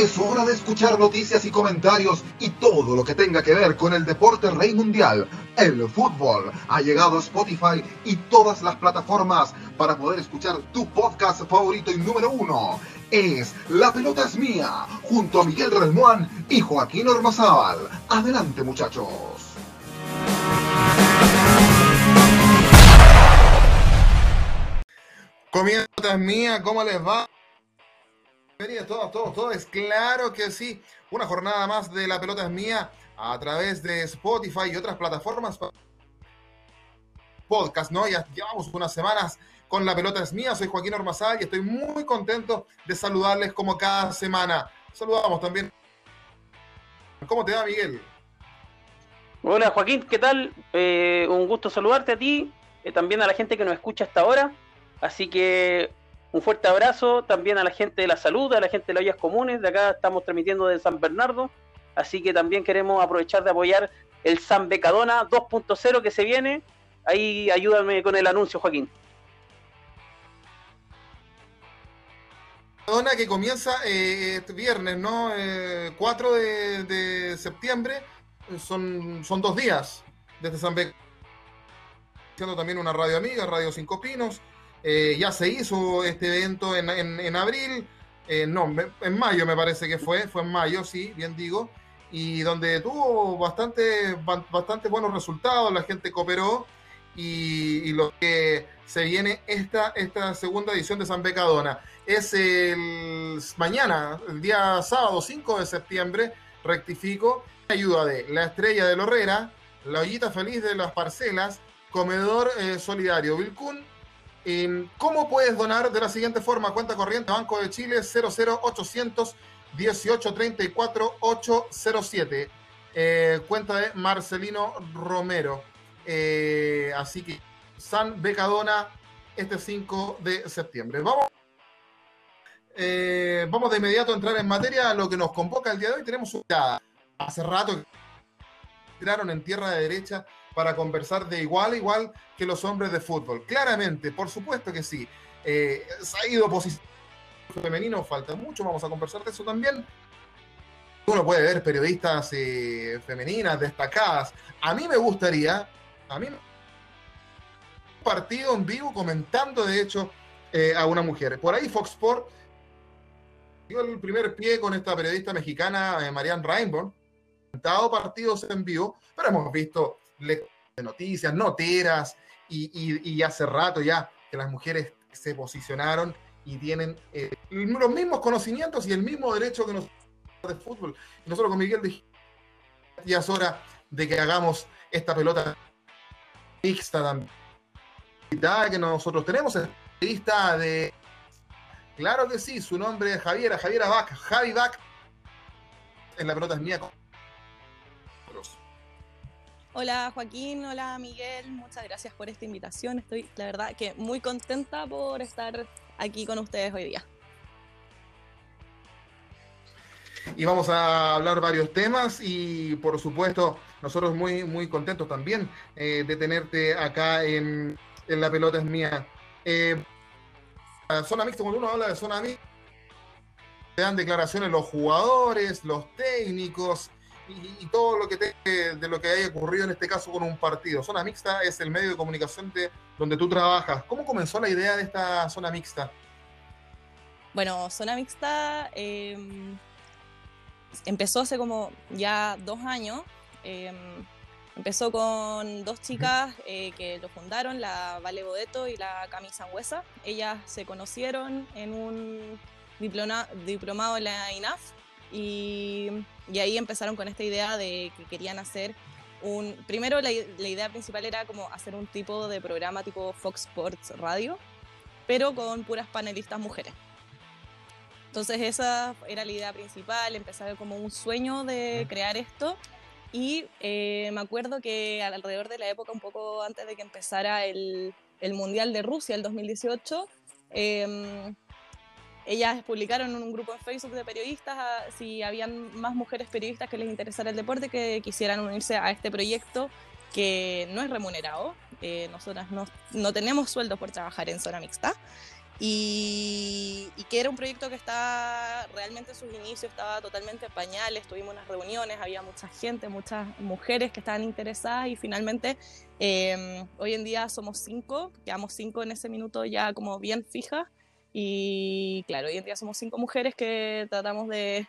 Es hora de escuchar noticias y comentarios y todo lo que tenga que ver con el deporte rey mundial, el fútbol. Ha llegado a Spotify y todas las plataformas para poder escuchar tu podcast favorito y número uno. Es La Pelota es Mía, junto a Miguel Relmuán y Joaquín Ormazábal. Adelante muchachos. Comienza mía, ¿cómo les va? Bienvenidos todos, todos, todos. Claro que sí. Una jornada más de La Pelota es Mía a través de Spotify y otras plataformas. Podcast, ¿no? Ya llevamos unas semanas con La Pelota es Mía. Soy Joaquín Ormazal y estoy muy contento de saludarles como cada semana. Saludamos también. ¿Cómo te va, Miguel? Hola, Joaquín, ¿qué tal? Eh, un gusto saludarte a ti, eh, también a la gente que nos escucha hasta ahora. Así que un fuerte abrazo también a la gente de la salud, a la gente de las ollas comunes. De acá estamos transmitiendo de San Bernardo. Así que también queremos aprovechar de apoyar el San Becadona 2.0 que se viene. Ahí ayúdame con el anuncio, Joaquín. Becadona que comienza eh, este viernes, ¿no? 4 eh, de, septiembre. Son, son dos días desde San Becadona. También una radio amiga, Radio Cinco Pinos. Eh, ya se hizo este evento en, en, abril, eh, no, en mayo me parece que fue, fue en mayo, sí, bien digo, y donde tuvo bastante, bastante buenos resultados, la gente cooperó y, lo que se viene esta, esta segunda edición de San Becadona. Es el mañana, el día sábado 5 de septiembre, rectifico, ayuda de la estrella de Lorrera, la ollita feliz de las parcelas, comedor eh, solidario Vilcún, ¿Cómo puedes donar? De la siguiente forma, cuenta corriente Banco de Chile 00800 1834 807. cuenta de Marcelino Romero. Eh, así que San Becadona este 5 de septiembre. Vamos, eh, vamos de inmediato a entrar en materia a lo que nos convoca el día de hoy. Tenemos una hace rato que tiraron en tierra de derecha para conversar de igual a igual que los hombres de fútbol. Claramente, por supuesto que sí. Eh, se ha ido posición femenino, falta mucho, vamos a conversar de eso también. Uno puede ver periodistas eh, femeninas destacadas. A mí me gustaría, a mí, un partido en vivo comentando, de hecho, eh, a una mujer. Por ahí Fox Sport dio el primer pie con esta periodista mexicana, Marianne Rainbow, comentado partidos en vivo, pero hemos visto de noticias, noteras, y, hace rato ya que las mujeres se posicionaron y tienen eh, los mismos conocimientos y el mismo derecho que nosotros de fútbol. nosotros con Miguel dijimos, ya es hora de que hagamos esta pelota mixta también. que nosotros tenemos lista de claro que sí, su nombre es Javiera, Javiera Bach, Javi Bach en la pelota es mía Hola Joaquín, hola Miguel, muchas gracias por esta invitación. Estoy, la verdad, que muy contenta por estar aquí con ustedes hoy día. Y vamos a hablar varios temas y por supuesto nosotros muy, muy contentos también eh, de tenerte acá en, La Pelota es Mía. Eh, zona mixta, cuando uno habla de zona mixta, te dan declaraciones los jugadores, los técnicos, y, todo lo que de lo que haya ocurrido en este caso con un partido. Zona mixta es el medio de comunicación de, donde tú trabajas. ¿Cómo comenzó la idea de esta zona mixta? Bueno, zona mixta em, empezó hace como ya dos años. Em, empezó con dos chicas eh, que lo fundaron, la Vale Bodeto y la Cami Sangüesa. Ellas se conocieron en un diplomado en la INAF y, ahí empezaron con esta idea de que querían hacer un... Primero la, idea principal era como hacer un tipo de programa tipo Fox Sports Radio, pero con puras panelistas mujeres. Entonces esa era la idea principal, empezar como un sueño de crear esto. Y eh, me acuerdo que alrededor de la época, un poco antes de que empezara el, el Mundial de Rusia, el 2018, eh, ellas publicaron en un grupo en Facebook de periodistas ah, si habían más mujeres periodistas que les interesara el deporte que quisieran unirse a este proyecto que no es remunerado. Eh, nosotras no, no, tenemos sueldo por trabajar en zona mixta. Y, que era un proyecto que estaba realmente en sus inicios, estaba totalmente en pañales, tuvimos unas reuniones, había mucha gente, muchas mujeres que estaban interesadas y finalmente em, hoy en día somos cinco, quedamos cinco en ese minuto ya como bien fijas y claro, hoy en día somos cinco mujeres que tratamos de,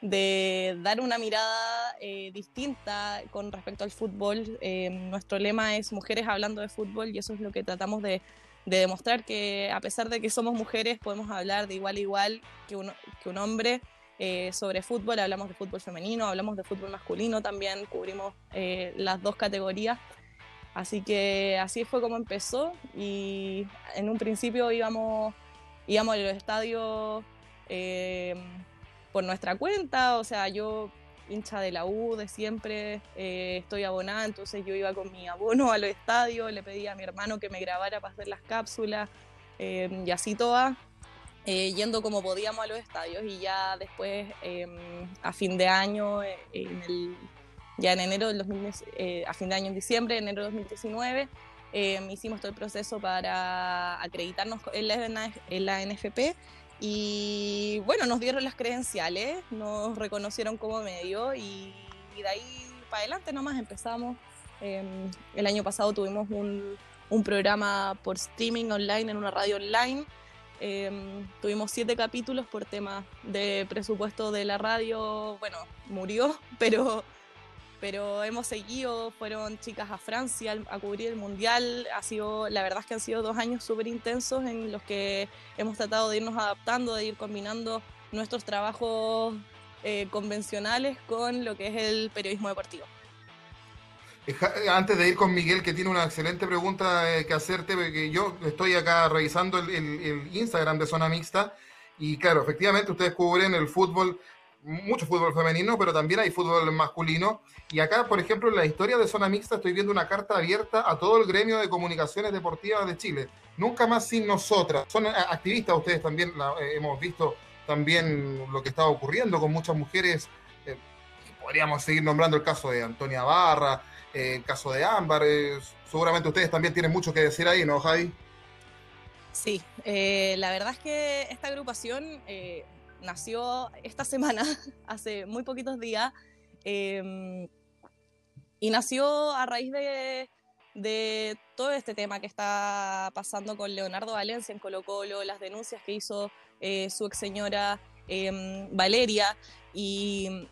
de dar una mirada eh, distinta con respecto al fútbol. Em, nuestro lema es mujeres hablando de fútbol y eso es lo que tratamos de de demostrar que a pesar de que somos mujeres podemos hablar de igual a igual que un, que un hombre eh, sobre fútbol, hablamos de fútbol femenino, hablamos de fútbol masculino también, cubrimos eh, las dos categorías. Así que así fue como empezó y en un principio íbamos, íbamos a los estadios eh, por nuestra cuenta, o sea, yo hincha de la U de siempre, eh, estoy abonada, entonces yo iba con mi abono a los estadios, le pedí a mi hermano que me grabara para hacer las cápsulas em, y así toda, eh, yendo como podíamos a los estadios y ya después em, a fin de año, eh, en el, ya en enero del 2000, a fin de año diciembre, enero de 2019, em, hicimos todo el proceso para acreditarnos en la, en la NFP y bueno, nos dieron las credenciales, nos reconocieron como medio y, de ahí para adelante nomás empezamos. Em, el año pasado tuvimos un, un, programa por streaming online en una radio online. Em, tuvimos siete capítulos por tema de presupuesto de la radio. Bueno, murió, pero pero hemos seguido, fueron chicas a Francia a cubrir el Mundial, ha sido, la verdad es que han sido dos años súper intensos en los que hemos tratado de irnos adaptando, de ir combinando nuestros trabajos eh, convencionales con lo que es el periodismo deportivo. Eh, antes de ir con Miguel, que tiene una excelente pregunta eh, que hacerte, porque yo estoy acá revisando el, el Instagram de Zona Mixta y claro, efectivamente ustedes cubren el fútbol mucho fútbol femenino, pero también hay fútbol masculino. Y acá, por ejemplo, en la historia de Zona Mixta estoy viendo una carta abierta a todo el gremio de comunicaciones deportivas de Chile. Nunca más sin nosotras. Son eh, activistas ustedes también, eh, hemos visto también lo que estaba ocurriendo con muchas mujeres. Eh, podríamos seguir nombrando el caso de Antonia Barra, el caso de Ámbar. seguramente ustedes también tienen mucho que decir ahí, ¿no, Javi? Sí, la verdad es que esta agrupación nació esta semana, hace muy poquitos días, em, y nació a raíz de, todo este tema que está pasando con Leonardo Valencia en Colo Colo, las denuncias que hizo eh, su ex señora em, Valeria, y,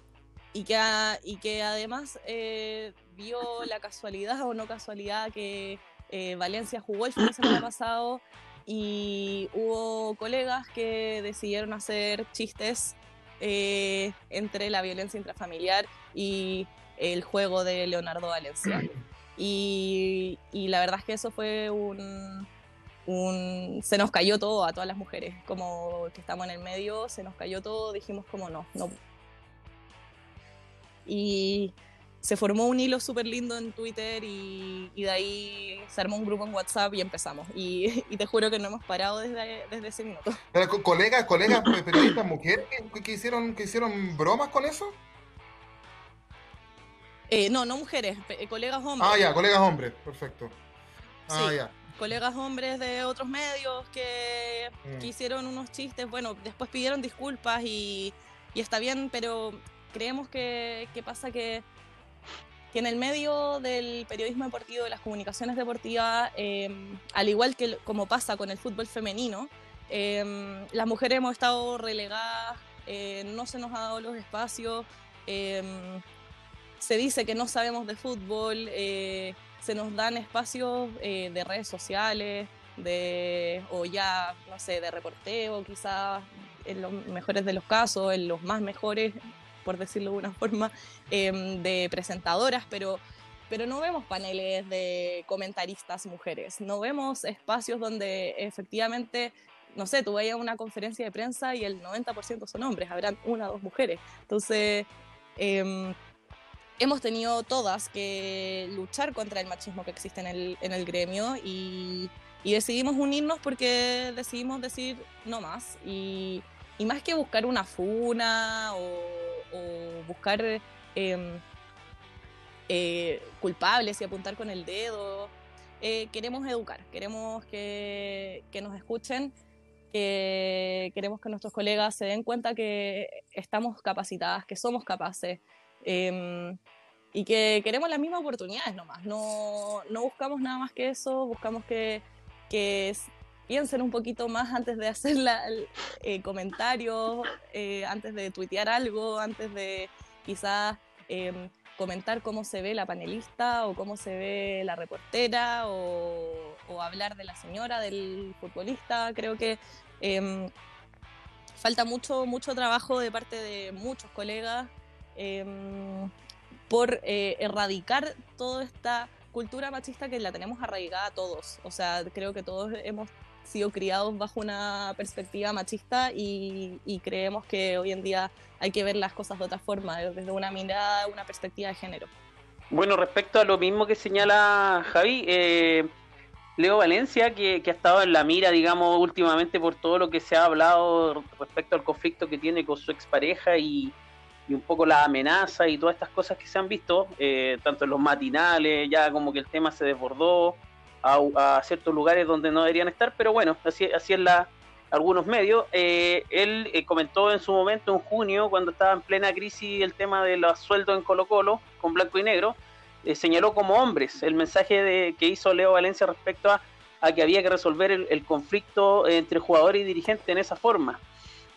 que, y que además eh, vio la casualidad o no casualidad que eh, Valencia jugó el fin de semana pasado y hubo colegas que decidieron hacer chistes eh, entre la violencia intrafamiliar y el juego de Leonardo Valencia. Y, la verdad es que eso fue un, un, Se nos cayó todo a todas las mujeres, como que estamos en el medio, se nos cayó todo, dijimos como no, no. Y se formó un hilo súper lindo en Twitter y, de ahí se armó un grupo en WhatsApp y empezamos. Y, te juro que no hemos parado desde, desde ese minuto. ¿Colegas, colegas periodistas mujeres que, hicieron, que hicieron bromas con eso? Eh, no, no mujeres, colegas hombres. Ah, ya, colegas hombres, perfecto. Ah, ya. Colegas hombres de otros medios que, mm. que, hicieron unos chistes, bueno, después pidieron disculpas y, y está bien, pero creemos que, que pasa que que en el medio del periodismo deportivo, de las comunicaciones deportivas, em, al igual que como pasa con el fútbol femenino, em, las mujeres hemos estado relegadas, eh, no se nos ha dado los espacios, em, se dice que no sabemos de fútbol, eh, se nos dan espacios eh, de redes sociales, de, o ya, no sé, de reporteo, quizás en los mejores de los casos, en los más mejores por decirlo de una forma, em, de presentadoras, pero, pero no vemos paneles de comentaristas mujeres, no vemos espacios donde efectivamente no sé, tú vayas a una conferencia de prensa y el 90% son hombres, habrán una o dos mujeres. Entonces, em, hemos tenido todas que luchar contra el machismo que existe en el, en el gremio y, y, decidimos unirnos porque decidimos decir no más. Y, y más que buscar una funa o o buscar em, eh, culpables y apuntar con el dedo. Eh, queremos educar, queremos que, nos escuchen que queremos que nuestros colegas se den cuenta que estamos capacitadas, que somos capaces em, y que queremos las mismas oportunidades nomás. No, no buscamos nada más que eso, buscamos que, que piensen un poquito más antes de hacer eh, comentarios, eh, antes de tuitear algo, antes de quizás em, comentar cómo se ve la panelista o cómo se ve la reportera o, hablar de la señora, del futbolista. Creo que em, falta mucho, mucho trabajo de parte de muchos colegas em, por eh, erradicar toda esta cultura machista que la tenemos arraigada todos. O sea, creo que todos hemos sido criados bajo una perspectiva machista y, creemos que hoy en día hay que ver las cosas de otra forma, desde una mirada, una perspectiva de género. Bueno, respecto a lo mismo que señala Javi, eh, Leo Valencia, que, ha estado en la mira, digamos, últimamente por todo lo que se ha hablado respecto al conflicto que tiene con su expareja y, y un poco la amenaza y todas estas cosas que se han visto, eh, tanto en los matinales, ya como que el tema se desbordó, a, ciertos lugares donde no deberían estar, pero bueno, así, así es la, algunos medios. Eh, él eh, comentó en su momento, en junio, cuando estaba en plena crisis el tema de los sueldos en Colo Colo, con blanco y negro, eh, señaló como hombres el mensaje de, que hizo Leo Valencia respecto a, a que había que resolver el, conflicto entre jugadores y dirigentes en esa forma.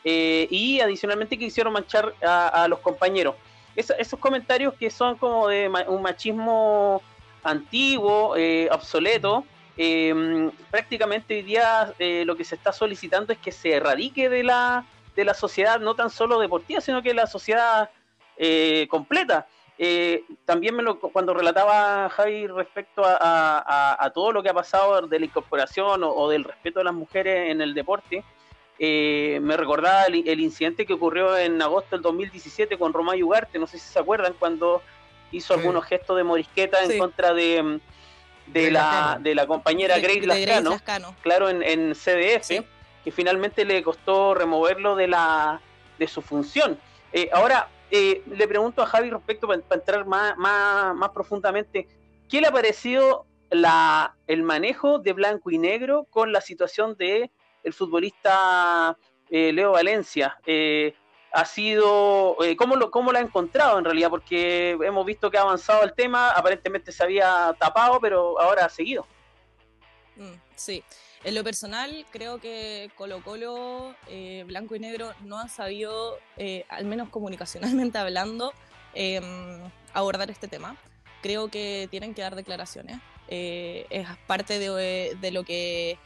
y adicionalmente que hicieron manchar a, los compañeros. esos comentarios que son como de un machismo antiguo, eh, obsoleto. Em, prácticamente hoy día eh, lo que se está solicitando es que se erradique de la, de la sociedad, no tan solo deportiva, sino que la sociedad eh, completa. también cuando relataba Javi respecto a, todo lo que ha pasado de la incorporación o, del respeto de las mujeres en el deporte, me recordaba el, incidente que ocurrió en agosto del 2017 con Romay Ugarte, no sé si se acuerdan, cuando hizo algunos gestos de morisqueta en contra de, de, la, de la compañera Grace, Lascano, claro, en, CDF, que finalmente le costó removerlo de, la, de su función. Eh, ahora, eh, le pregunto a Javi respecto, para, entrar más, más, más, profundamente, ¿qué le ha parecido la, el manejo de blanco y negro con la situación de el futbolista eh, Leo Valencia? Ha sido, eh, ¿cómo, lo, ¿cómo lo ha encontrado en realidad? Porque hemos visto que ha avanzado el tema, aparentemente se había tapado, pero ahora ha seguido. Mm, sí, en lo personal creo que Colo Colo, eh, Blanco y Negro, no han sabido, eh, al menos comunicacionalmente hablando, em, abordar este tema. Creo que tienen que dar declaraciones. es parte de, de lo que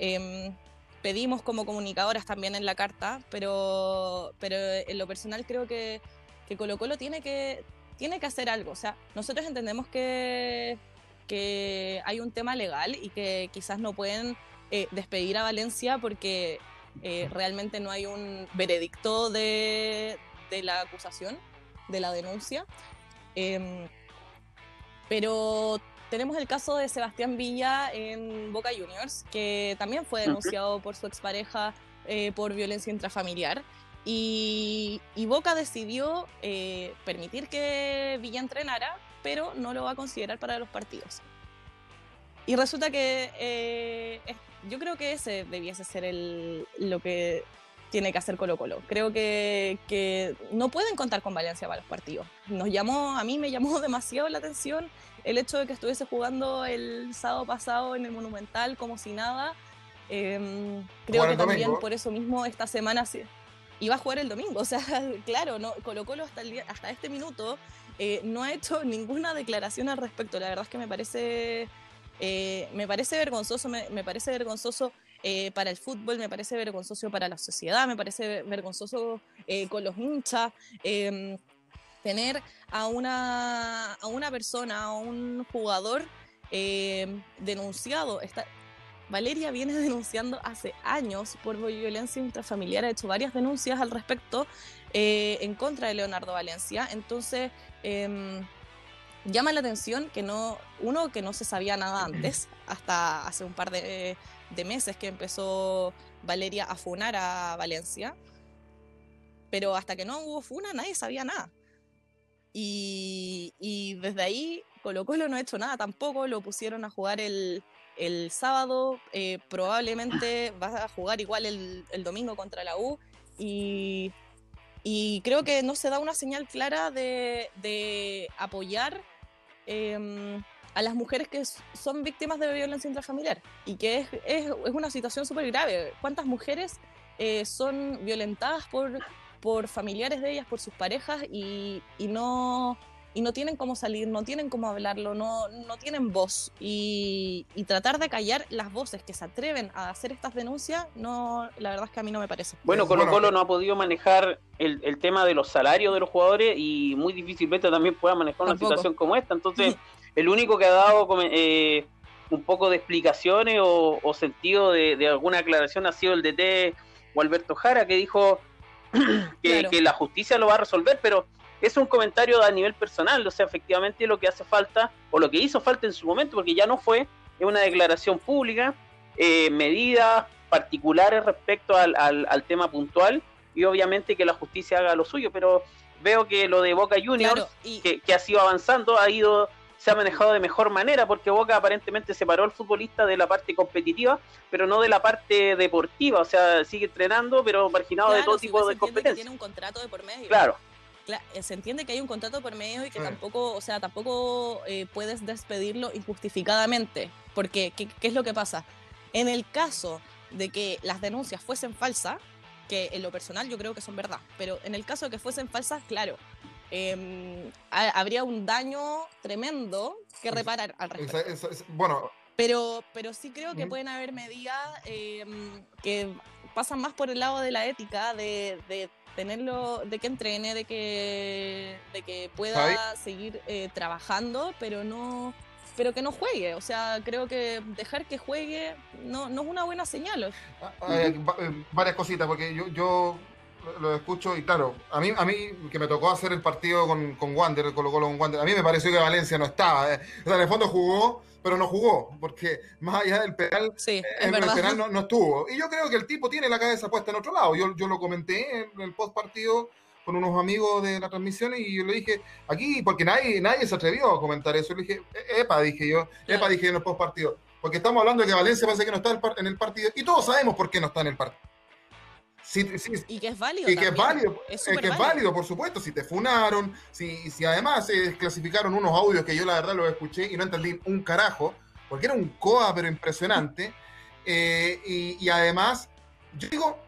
em, pedimos como comunicadoras también en la carta, pero, pero en lo personal creo que, que Colo Colo tiene que, tiene que hacer algo. O sea, nosotros entendemos que, que hay un tema legal y que quizás no pueden eh, despedir a Valencia porque eh, realmente no hay un veredicto de, de, la acusación, de la denuncia. Em, pero tenemos el caso de Sebastián Villa en Boca Juniors, que también fue denunciado por su expareja eh, por violencia intrafamiliar. Y, Boca decidió eh, permitir que Villa entrenara, pero no lo va a considerar para los partidos. Y resulta que eh, yo creo que ese debiese ser el, lo que tiene que hacer Colo Colo. Creo que, que, no pueden contar con Valencia para los partidos. Nos llamó, a mí me llamó demasiado la atención el hecho de que estuviese jugando el sábado pasado en el Monumental como si nada, em, creo que también por eso mismo esta semana iba a jugar el domingo. O sea, claro, no, Colo Colo hasta, el hasta este minuto eh, no ha hecho ninguna declaración al respecto. La verdad es que me parece, eh, me parece vergonzoso, me, parece vergonzoso eh, para el fútbol, me parece vergonzoso para la sociedad, me parece vergonzoso con los hinchas. Em, tener a una, a una persona, a un jugador eh, denunciado. Valeria viene denunciando hace años por violencia intrafamiliar, ha hecho varias denuncias al respecto eh, en contra de Leonardo Valencia. Entonces, em, llama la atención que no, uno, que no se sabía nada antes, hasta hace un par de, de meses que empezó Valeria a funar a Valencia. Pero hasta que no hubo funa, nadie sabía nada. Y, desde ahí Colo Colo no ha hecho nada tampoco, lo pusieron a jugar el, el sábado, eh, probablemente vas a jugar igual el, el domingo contra la U y, y, creo que no se da una señal clara de, de apoyar eh, a las mujeres que son víctimas de violencia intrafamiliar y que es, es, es una situación súper grave. ¿Cuántas mujeres eh, son violentadas por, por familiares de ellas, por sus parejas y, y no y no tienen cómo salir, no tienen cómo hablarlo, no, no tienen voz. Y, y, tratar de callar las voces que se atreven a hacer estas denuncias, no, la verdad es que a mí no me parece. Bueno, Colo Colo no ha podido manejar el, el tema de los salarios de los jugadores y muy difícilmente también pueda manejar Tampoco. una situación como esta. Entonces, el único que ha dado eh, un poco de explicaciones o, o sentido de, de, alguna aclaración ha sido el DT o Alberto Jara, que dijo que, claro. que la justicia lo va a resolver, pero es un comentario a nivel personal, o sea, efectivamente lo que hace falta, o lo que hizo falta en su momento, porque ya no fue, es una declaración pública, eh, medidas particulares respecto al, al, al, tema puntual, y obviamente que la justicia haga lo suyo, pero veo que lo de Boca Juniors, claro, y... que, que, ha sido avanzando, ha ido, se ha manejado de mejor manera, porque Boca aparentemente separó al futbolista de la parte competitiva, pero no de la parte deportiva, o sea, sigue entrenando, pero marginado claro, de todo si tipo de competencias. Tiene un contrato de por medio. Claro. Eh, se entiende que hay un contrato por medio y que sí. tampoco, o sea, tampoco eh, puedes despedirlo injustificadamente. Porque, ¿qué, ¿qué, es lo que pasa? En el caso de que las denuncias fuesen falsas, que en lo personal yo creo que son verdad, pero en el caso de que fuesen falsas, claro, eh, habría un daño tremendo que reparar al respecto. Es, es, es, bueno. Pero, pero sí creo que pueden haber medidas eh, que pasan más por el lado de la ética, de, de tenerlo, de que entrene, de que, de que pueda seguir eh, trabajando, pero no pero que no juegue. O sea, creo que dejar que juegue no, no es una buena señal. Hay varias cositas, porque yo, yo lo escucho y claro, a mí, a mí que me tocó hacer el partido con, con Wander, Colo Colo con Wander, a mí me pareció que Valencia no estaba. Eh. O sea, en el fondo jugó, pero no jugó, porque más allá del penal, sí, eh, el penal no, no, estuvo. Y yo creo que el tipo tiene la cabeza puesta en otro lado. Yo, yo lo comenté en el post partido con unos amigos de la transmisión y yo le dije, aquí, porque nadie, nadie se atrevió a comentar eso. Le dije, epa, dije yo, epa, dije en el post partido. Porque estamos hablando de que Valencia parece que no está en el partido y todos sabemos por qué no está en el partido. Y que es válido. Y que es válido. Es, es que es válido, por supuesto. Si te funaron, si, si además se eh, desclasificaron unos audios que yo la verdad los escuché y no entendí un carajo, porque era un coa, pero impresionante. Eh, y, y, además, yo digo,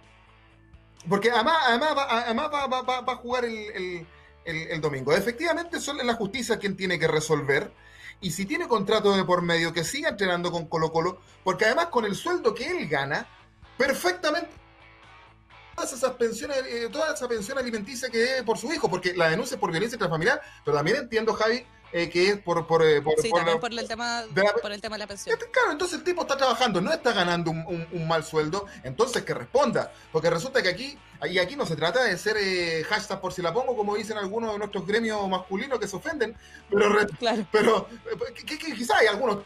porque además, además, va, además va, va, va, a jugar el, el, el, el domingo. Efectivamente, son la justicia quien tiene que resolver. Y si tiene contrato de por medio, que siga entrenando con Colo Colo, porque además con el sueldo que él gana, perfectamente todas esas pensiones, eh, toda esa pensión alimenticia que debe por su hijo, porque la denuncia es por violencia intrafamiliar, pero también entiendo, Javi, eh, que es por, por, eh, por, sí, por, también la, por, el tema, de la, por el tema de la pensión. Claro, entonces el tipo está trabajando, no está ganando un, un, un, mal sueldo, entonces que responda, porque resulta que aquí, y aquí no se trata de ser eh, hashtag por si la pongo, como dicen algunos de nuestros gremios masculinos que se ofenden, pero, claro. pero que, quizás hay algunos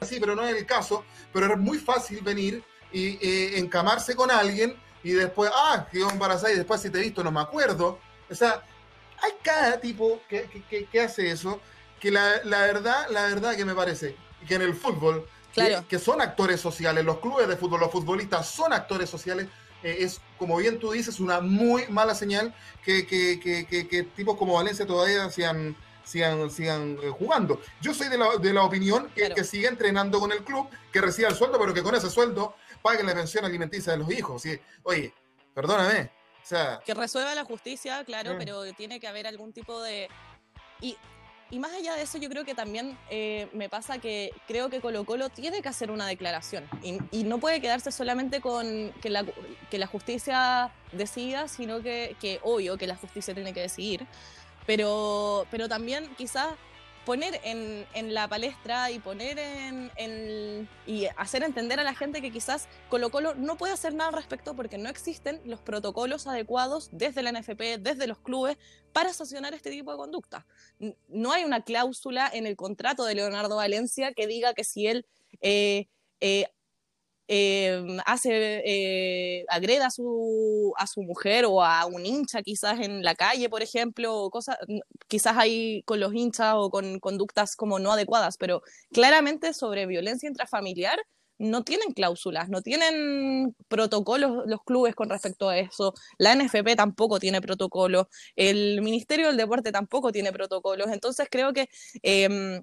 así, pero no es el caso, pero es muy fácil venir y eh, encamarse con alguien y después, ah, quedó embarazada y después si te he visto no me acuerdo. O sea, hay cada tipo que, que, que hace eso, que la, la, verdad, la verdad que me parece que en el fútbol, claro. que, que, son actores sociales, los clubes de fútbol, los futbolistas son actores sociales, eh, es, como bien tú dices, una muy mala señal que, que, que, que, que tipos como Valencia todavía sigan, sigan, sigan eh, jugando. Yo soy de la, de la opinión que, claro. que siga entrenando con el club, que reciba el sueldo, pero que con ese sueldo paguen la pensión alimenticia de los hijos. ¿sí? Oye, perdóname. O sea, que resuelva la justicia, claro, eh. pero tiene que haber algún tipo de... Y, y más allá de eso, yo creo que también eh, me pasa que creo que Colo Colo tiene que hacer una declaración y, y no puede quedarse solamente con que la, que la justicia decida, sino que, que obvio que la justicia tiene que decidir, pero, pero también quizás poner en, en, la palestra y poner en, en, y hacer entender a la gente que quizás Colo Colo no puede hacer nada al respecto porque no existen los protocolos adecuados desde la NFP, desde los clubes, para sancionar este tipo de conducta. No hay una cláusula en el contrato de Leonardo Valencia que diga que si él eh, eh, eh, hace, eh, agreda a su, a su mujer o a un hincha quizás en la calle, por ejemplo, o cosas, quizás hay con los hinchas o con conductas como no adecuadas, pero claramente sobre violencia intrafamiliar no tienen cláusulas, no tienen protocolos los clubes con respecto a eso, la NFP tampoco tiene protocolos, el Ministerio del Deporte tampoco tiene protocolos, entonces creo que em,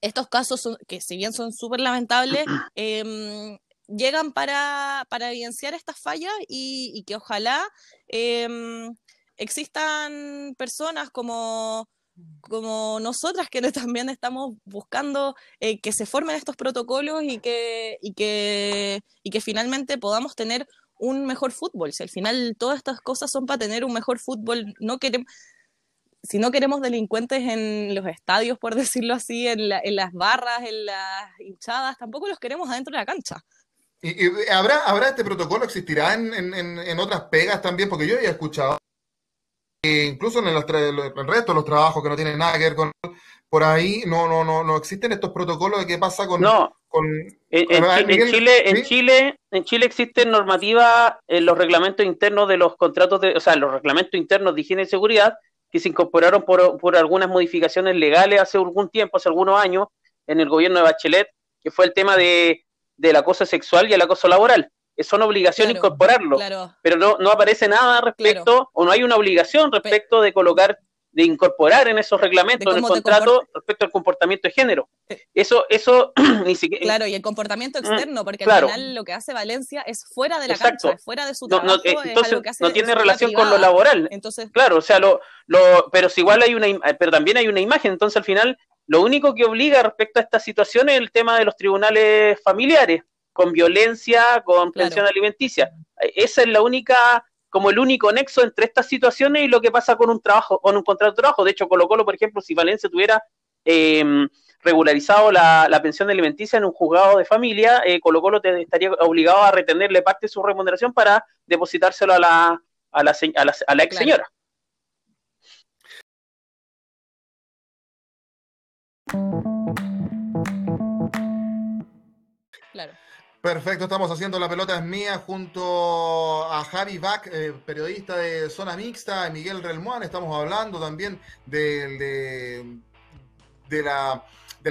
estos casos, que si bien son súper lamentables, em, llegan para, evidenciar estas fallas y, que ojalá em, existan personas como como nosotras que también estamos buscando eh, que se formen estos protocolos y que, y, que, y que finalmente podamos tener un mejor fútbol. Si al final todas estas cosas son para tener un mejor fútbol, no queremos, si no queremos delincuentes en los estadios, por decirlo así, en, en las barras, en las hinchadas, tampoco los queremos adentro de la cancha. ¿Y, habrá, habrá este protocolo? ¿Existirá en, en, en, otras pegas también? Porque yo había escuchado incluso en el, resto de los trabajos que no tienen nada que ver con por ahí no no no no existen estos protocolos de qué pasa con no en, Chile en Chile en Chile existen normativas en los reglamentos internos de los contratos de o sea los reglamentos internos de higiene y seguridad que se incorporaron por, por algunas modificaciones legales hace algún tiempo hace algunos años en el gobierno de Bachelet que fue el tema de del acoso sexual y el acoso laboral es una obligación incorporarlo, pero no, no aparece nada respecto, o no hay una obligación respecto de colocar, de incorporar en esos reglamentos, en el contrato, respecto al comportamiento de género. Eso, eso ni siquiera. Claro, y el comportamiento mm, externo, porque al final lo que hace Valencia es fuera de la cancha, es fuera de su trabajo. No, entonces, no tiene relación con lo laboral. Entonces, claro, o sea, lo, lo, pero si igual hay una, pero también hay una imagen, entonces al final lo único que obliga respecto a esta situación es el tema de los tribunales familiares con violencia, con pensión alimenticia. Esa es la única, como el único nexo entre estas situaciones y lo que pasa con un trabajo, con un contrato de trabajo. De hecho, Colo Colo, por ejemplo, si Valencia tuviera em, regularizado la, pensión alimenticia en un juzgado de familia, eh, Colo Colo te, estaría obligado a retenerle parte de su remuneración para depositárselo a la, a la, a la, ex señora. Perfecto, estamos haciendo La Pelota es Mía junto a Javi Bach, eh, periodista de Zona Mixta, Miguel Relmuán. Estamos hablando también del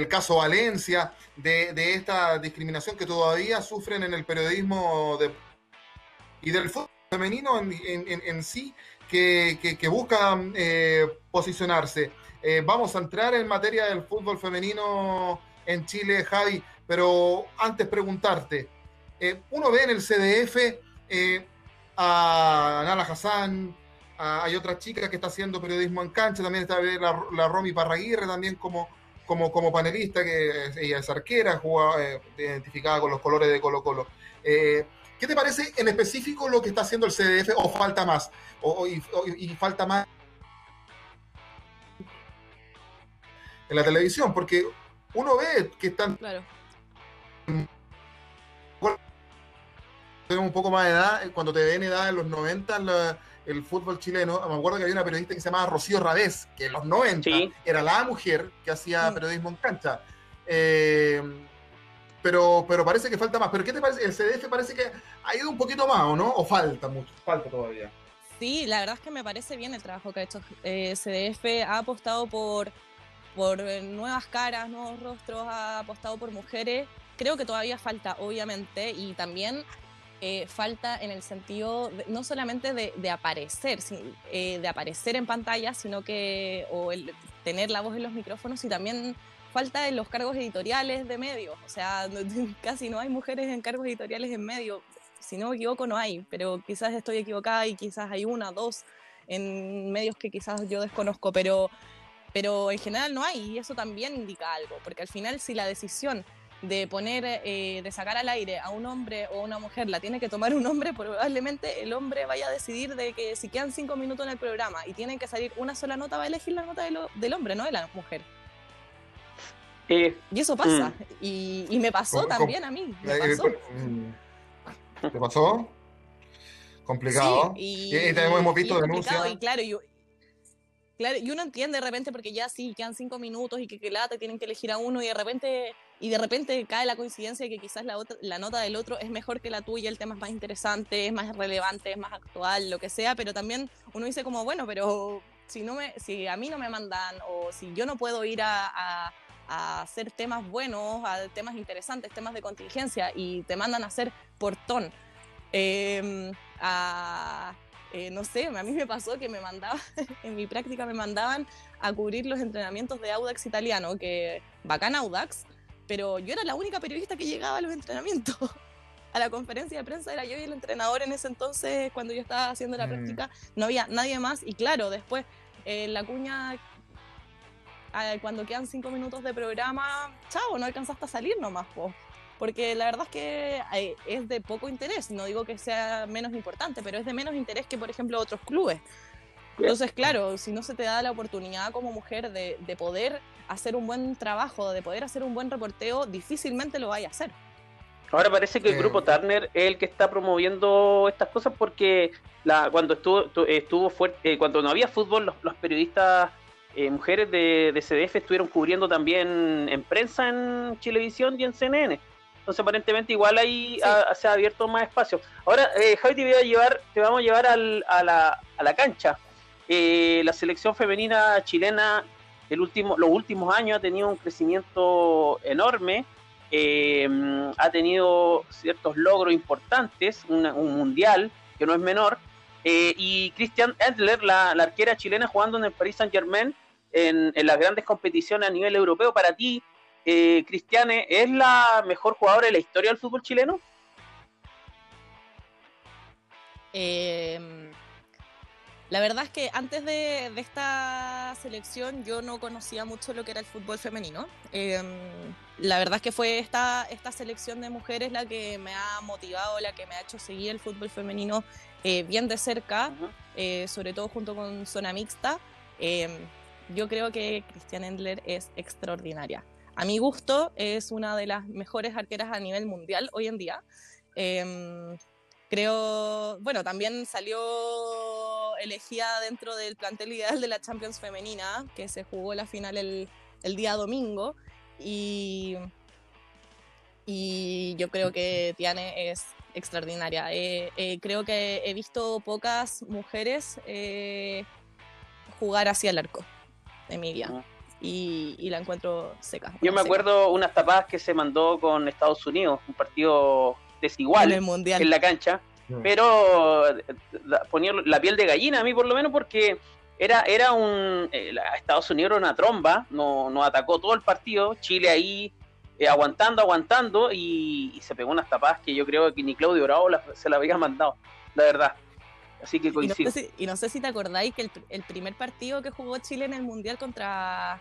caso Valencia, de, esta discriminación que todavía sufren en el periodismo y del fútbol femenino en, sí, que, que, busca eh, posicionarse. Eh, vamos a entrar en materia del fútbol femenino en Chile, Javi. Pero antes preguntarte, eh, uno ve en el CDF eh, a Nala Hassan, hay otra chica que está haciendo periodismo en cancha, también está la, la Romy Parraguirre también como, como, como panelista, que ella es arquera, juega, identificada con los colores de Colo Colo. ¿Qué te parece en específico lo que está haciendo el CDF o falta más? O, y, falta más en la televisión, porque uno ve que están claro tenemos un poco más de edad, cuando te den edad en los 90, el fútbol chileno, me acuerdo que había una periodista que se llamaba Rocío Radés, que en los 90 era la mujer que hacía periodismo en cancha. Eh, pero, pero parece que falta más. ¿Pero qué te parece? El CDF parece que ha ido un poquito más, ¿o no? ¿O falta mucho? Falta todavía. Sí, la verdad es que me parece bien el trabajo que ha hecho eh, CDF. Ha apostado por, por nuevas caras, nuevos rostros, ha apostado por mujeres creo que todavía falta, obviamente, y también eh, falta en el sentido no solamente de, aparecer, eh, de aparecer en pantalla, sino que o el, tener la voz en los micrófonos y también falta en los cargos editoriales de medios. O sea, casi no hay mujeres en cargos editoriales en medios. Si no me equivoco, no hay, pero quizás estoy equivocada y quizás hay una, dos en medios que quizás yo desconozco, pero, pero en general no hay y eso también indica algo, porque al final si la decisión de poner, eh, de sacar al aire a un hombre o una mujer, la tiene que tomar un hombre, probablemente el hombre vaya a decidir de que si quedan cinco minutos en el programa y tienen que salir una sola nota, va a elegir la nota del hombre, no de la mujer. y eso pasa. Mm. Y, me pasó también a mí. Me pasó. Mm. ¿Te pasó? Complicado. y, también hemos visto denuncias. Y claro, Claro, y uno entiende de repente porque ya sí, quedan cinco minutos y que, que lata, tienen que elegir a uno y de repente y de repente cae la coincidencia de que quizás la, otra, la nota del otro es mejor que la tuya, el tema es más interesante, es más relevante, es más actual, lo que sea, pero también uno dice como, bueno, pero si, no me, si a mí no me mandan o si yo no puedo ir a, a hacer temas buenos, a temas interesantes, temas de contingencia y te mandan a hacer portón. Eh, a, eh, no sé, a mí me pasó que me mandaba, en mi práctica me mandaban a cubrir los entrenamientos de Audax italiano, que bacán Audax, pero yo era la única periodista que llegaba a los entrenamientos. A la conferencia de prensa era yo y el entrenador en ese entonces, cuando yo estaba haciendo la mm. práctica, no había nadie más. Y claro, después eh, la cuña, cuando quedan cinco minutos de programa, chao, no alcanzaste a salir nomás, po porque la verdad es que eh, es de poco interés, no digo que sea menos importante, pero es de menos interés que, por ejemplo, otros clubes. Entonces, claro, si no se te da la oportunidad como mujer de, de poder hacer un buen trabajo, de poder hacer un buen reporteo, difícilmente lo vaya a hacer. Ahora parece que el grupo Turner es el que está promoviendo estas cosas porque la, cuando estuvo, estuvo fuerte, eh, cuando no había fútbol, los, periodistas eh, mujeres de, de, CDF estuvieron cubriendo también en prensa en Chilevisión y en CNN. Entonces aparentemente igual ahí se ha abierto más espacio. Ahora, eh, Javi, te, voy a llevar, te vamos a llevar a, la, a la cancha. Eh, la selección femenina chilena el último, los últimos años ha tenido un crecimiento enorme, eh, ha tenido ciertos logros importantes, un mundial que no es menor, y Christian Endler, la, arquera chilena jugando en el Paris Saint Germain en, en las grandes competiciones a nivel europeo, para ti, eh, Cristiane es la mejor jugadora de la historia del fútbol chileno? Em, la verdad es que antes de, esta selección yo no conocía mucho lo que era el fútbol femenino. Em, la verdad es que fue esta, esta selección de mujeres la que me ha motivado, la que me ha hecho seguir el fútbol femenino eh, bien de cerca, eh, sobre todo junto con Zona Mixta. Em, yo creo que Cristian Endler es extraordinaria a mi gusto, es una de las mejores arqueras a nivel mundial hoy en día. Em, creo, bueno, también salió elegida dentro del plantel ideal de la Champions Femenina, que se jugó la final el, día domingo. Y, yo creo que Tiane es extraordinaria. creo que he visto pocas mujeres eh, jugar hacia el arco en mi vida y, la encuentro seca. Yo me acuerdo unas tapadas que se mandó con Estados Unidos, un partido desigual en, la cancha, mm. pero eh, ponía la piel de gallina a mí por lo menos porque era, era un... Eh, Estados Unidos era una tromba, nos no atacó todo el partido, Chile ahí eh, aguantando, aguantando y, se pegó unas tapadas que yo creo que ni Claudio Bravo se la había mandado, la verdad. Así que coincido. Y no sé si, te acordáis que el, el, primer partido que jugó Chile en el Mundial contra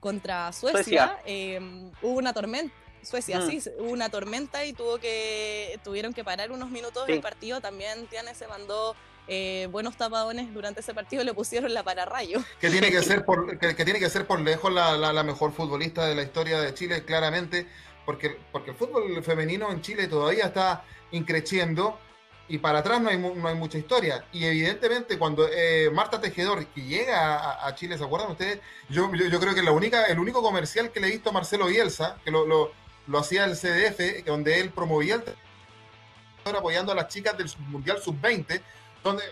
contra Suecia, em, hubo una tormenta. Suecia, mm. sí, hubo una tormenta y tuvo que, tuvieron que parar unos minutos del partido. También Tiane se mandó eh, buenos tapadones durante ese partido, le pusieron la pararrayo. Que tiene que ser por, que, tiene que ser por lejos la, la, mejor futbolista de la historia de Chile, claramente, porque, porque el fútbol femenino en Chile todavía está increciendo y para atrás no hay, no hay mucha historia. Y evidentemente cuando eh, Marta Tejedor, que llega a, Chile, ¿se acuerdan ustedes? Yo, yo, creo que la única, el único comercial que le he visto a Marcelo Bielsa, que lo, lo, lo hacía el CDF, donde él promovía el apoyando a las chicas del Mundial Sub-20, donde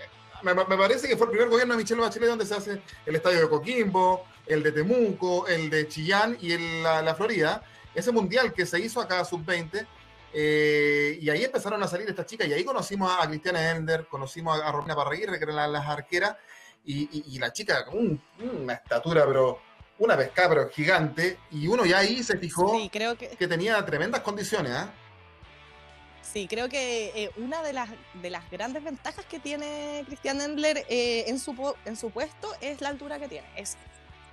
me, me, parece que fue el primer gobierno de Michelle Bachelet donde se hace el estadio de Coquimbo, el de Temuco, el de Chillán y el, la, la Florida. Ese mundial que se hizo acá Sub-20 eh, y ahí empezaron a salir estas chicas, y ahí conocimos a Cristiana Ender, conocimos a Romina Parraguirre, que eran las, arqueras, y, la chica con una estatura, pero una pescada, pero gigante, y uno ya ahí se fijó creo que... tenía tremendas condiciones. ¿ah? Sí, creo que eh, una de las, de las grandes ventajas que tiene Cristian Endler eh, en, su, en su puesto es la altura que tiene. Es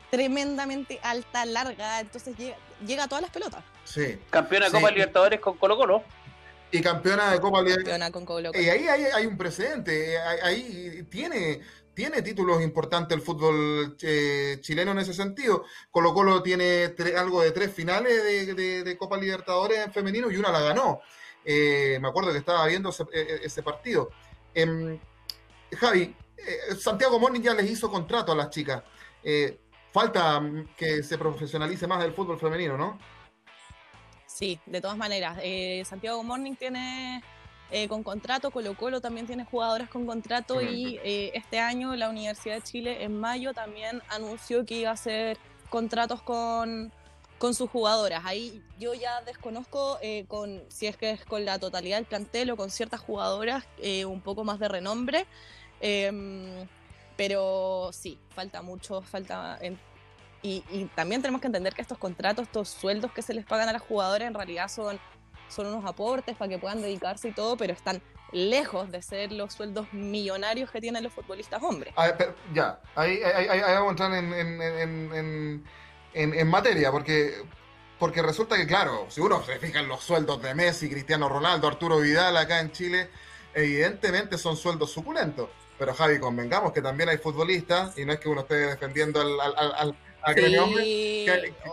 tremendamente alta, larga, entonces llega, llega a todas las pelotas. Sí. Campeona de Copa Libertadores con Colo Colo. Y campeona de Copa Libertadores. con Colo Y ahí hay, un precedente, ahí tiene, tiene títulos importantes el fútbol eh, chileno en ese sentido. Colo Colo tiene algo de tres finales de, Copa Libertadores en femenino y una la ganó. Eh, me acuerdo que estaba viendo ese, e, partido. Em, Javi, eh, Santiago Morning ya les hizo contrato a las chicas falta que se profesionalice más el fútbol femenino, ¿no? Sí, de todas maneras. Eh, Santiago Morning tiene, eh, con contrato, Colo Colo también tiene jugadoras con contrato y eh, este año la Universidad de Chile en mayo también anunció que iba a hacer contratos con, con sus jugadoras. Ahí yo ya desconozco eh, con si es que es con la totalidad del plantel o con ciertas jugadoras un poco más de renombre. Em, pero sí, falta mucho, falta... y, y, también tenemos que entender que estos contratos, estos sueldos que se les pagan a las jugadoras en realidad son son unos aportes para que puedan dedicarse y todo, pero están lejos de ser los sueldos millonarios que tienen los futbolistas hombres. ya, ahí, vamos a entrar en, materia, porque, porque resulta que, claro, si uno se fija en los sueldos de Messi, Cristiano Ronaldo, Arturo Vidal acá en Chile, evidentemente son sueldos suculentos. Pero Javi, convengamos que también hay futbolistas, y no es que uno esté defendiendo al, al, hombre,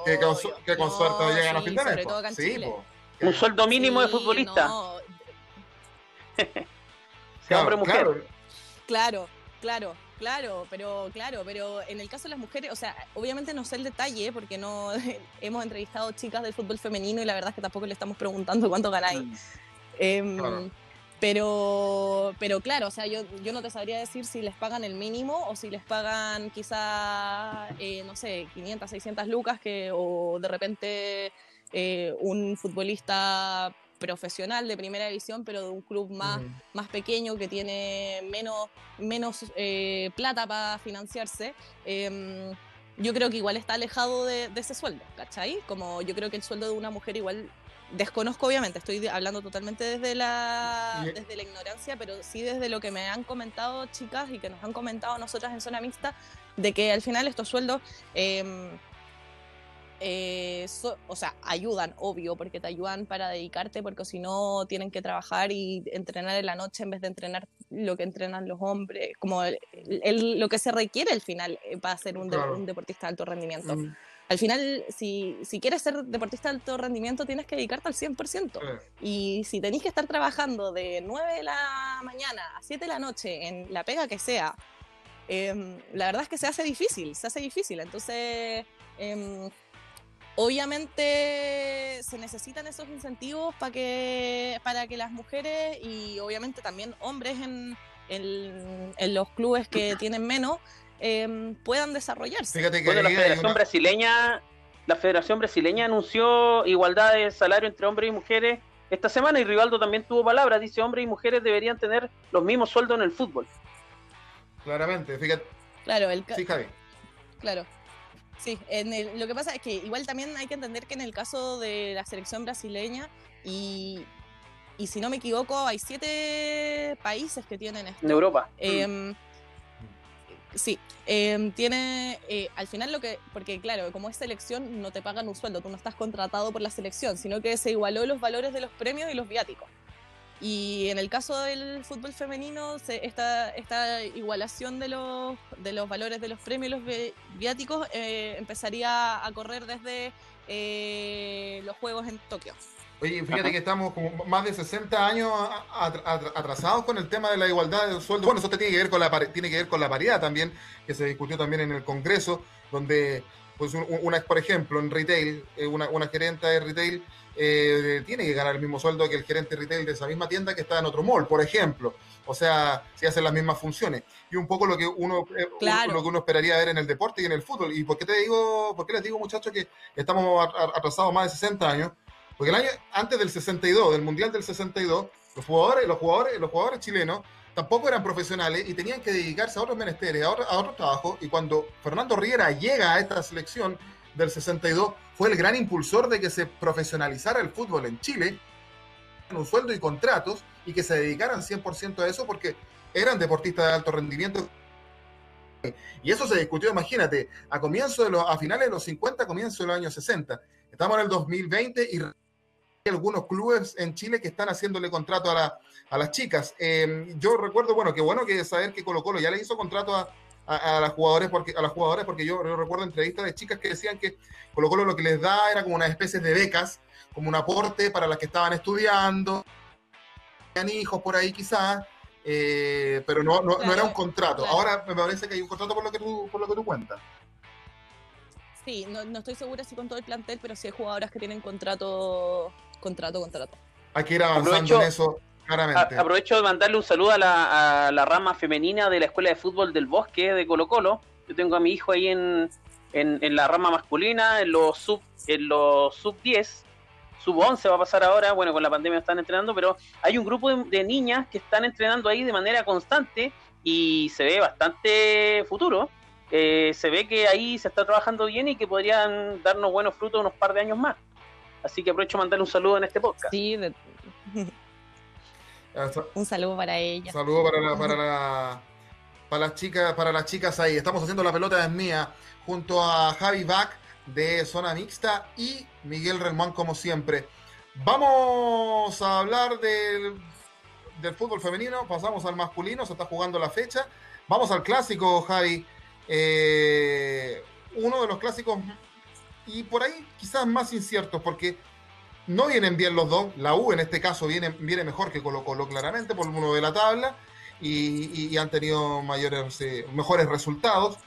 que, con, suerte llegan a fin de mes. Sí, un sueldo mínimo de futbolista. sea hombre o mujer. Claro. claro, claro, pero claro, pero en el caso de las mujeres, o sea, obviamente no sé el detalle porque no hemos entrevistado chicas del fútbol femenino y la verdad es que tampoco le estamos preguntando cuánto ganáis. Mm. Em, pero, pero claro, o sea, yo, yo no te sabría decir si les pagan el mínimo o si les pagan quizá, eh, no sé, 500, 600 lucas que, o de repente eh, un futbolista profesional de primera división, pero de un club más, más pequeño que tiene menos, menos eh, plata para financiarse, em, yo creo que igual está alejado de, ese sueldo, ¿cachai? Como yo creo que el sueldo de una mujer igual desconozco obviamente, estoy hablando totalmente desde la, desde la ignorancia, pero sí desde lo que me han comentado chicas y que nos han comentado nosotras en zona mixta, de que al final estos sueldos eh, eh, o sea, ayudan, obvio, porque te ayudan para dedicarte, porque si no tienen que trabajar y entrenar en la noche en vez de entrenar lo que entrenan los hombres, como lo que se requiere al final eh, para ser un, deportista de alto rendimiento. Mm. Al final, si, si, quieres ser deportista de alto rendimiento, tienes que dedicarte al 100%. Y si tenéis que estar trabajando de 9 de la mañana a 7 de la noche en la pega que sea, em, la verdad es que se hace difícil, se hace difícil. Entonces, em, Obviamente se necesitan esos incentivos para que, para que las mujeres y obviamente también hombres en, en, los clubes que tienen menos em, puedan desarrollarse. Fíjate que la Federación Brasileña la Federación Brasileña anunció igualdad de salario entre hombres y mujeres esta semana y Rivaldo también tuvo palabras, dice hombres y mujeres deberían tener los mismos sueldos en el fútbol. Claramente, fíjate. Claro, el sí, Javi. Claro. Sí, en lo que pasa es que igual también hay que entender que en el caso de la selección brasileña y, y si no me equivoco, hay siete países que tienen esto. En Europa. Em, sí, em, tiene, eh, al final lo que, porque claro, como es selección no te pagan un sueldo, tú no estás contratado por la selección, sino que se igualó los valores de los premios y los viáticos. Y en el caso del fútbol femenino, esta, esta igualación de los, de los valores de los premios y los viáticos eh, empezaría a correr desde eh, los Juegos en Tokio. Oye, fíjate que estamos como más de 60 años atrasados con el tema de la igualdad de sueldo. Bueno, eso tiene que ver con la tiene que ver con la paridad también, que se discutió también en el Congreso, donde pues una, por ejemplo, en retail, eh, una, una gerenta de retail eh, tiene que ganar el mismo sueldo que el gerente retail de esa misma tienda que está en otro mall, por ejemplo. O sea, si hacen las mismas funciones. Y un poco lo que uno, eh, lo que uno esperaría ver en el deporte y en el fútbol. ¿Y por qué te digo, por qué les digo, muchachos, que estamos atrasados más de 60 años? Porque el año antes del 62, del Mundial del 62, los jugadores, los jugadores, los jugadores chilenos tampoco eran profesionales y tenían que dedicarse a otros menesteres, a otros trabajos. Y cuando Fernando Riera llega a esta selección del 62, fue el gran impulsor de que se profesionalizara el fútbol en Chile, un sueldo y contratos, y que se dedicaran 100% a eso porque eran deportistas de alto rendimiento. Y eso se discutió, imagínate, a comienzo de los, a finales de los 50, comienzo de los años 60. Estamos en el 2020 y algunos clubes en Chile que están haciéndole contrato a, las chicas. Em, yo recuerdo, bueno, qué bueno que saber que Colo Colo ya le hizo contrato a, a, las jugadores porque a las jugadoras porque yo, recuerdo entrevistas de chicas que decían que Colo Colo lo que les da era como una especie de becas, como un aporte para las que estaban estudiando, tenían hijos por ahí quizás, eh, pero no, no, era un contrato. Ahora me parece que hay un contrato por lo que tú, por lo que tú cuentas. Sí, no, no estoy segura si con todo el plantel, pero sí hay jugadoras que tienen contrato contrato, contrato. Hay que ir avanzando en eso. aprovecho de mandarle un saludo a la, rama femenina de la Escuela de Fútbol del Bosque de Colo Colo. Yo tengo a mi hijo ahí en, en, la rama masculina, en los sub en los sub 10, sub 11 va a pasar ahora, bueno, con la pandemia están entrenando, pero hay un grupo de, niñas que están entrenando ahí de manera constante y se ve bastante futuro. Eh, se ve que ahí se está trabajando bien y que podrían darnos buenos frutos unos par de años más. Así que aprovecho de mandarle un saludo en este podcast. Sí, un saludo para ella. Un saludo para, para, para, las chicas, para las chicas ahí. Estamos haciendo la pelota es mía junto a Javi Bach de Zona Mixta y Miguel Relmán como siempre. Vamos a hablar del, del fútbol femenino, pasamos al masculino, se está jugando la fecha. Vamos al clásico, Javi. Eh, uno de los clásicos y por ahí quizás más inciertos porque no vienen bien los dos. La U en este caso viene, viene mejor que Colo Colo claramente por uno de la tabla y, han tenido mayores, eh, mejores resultados.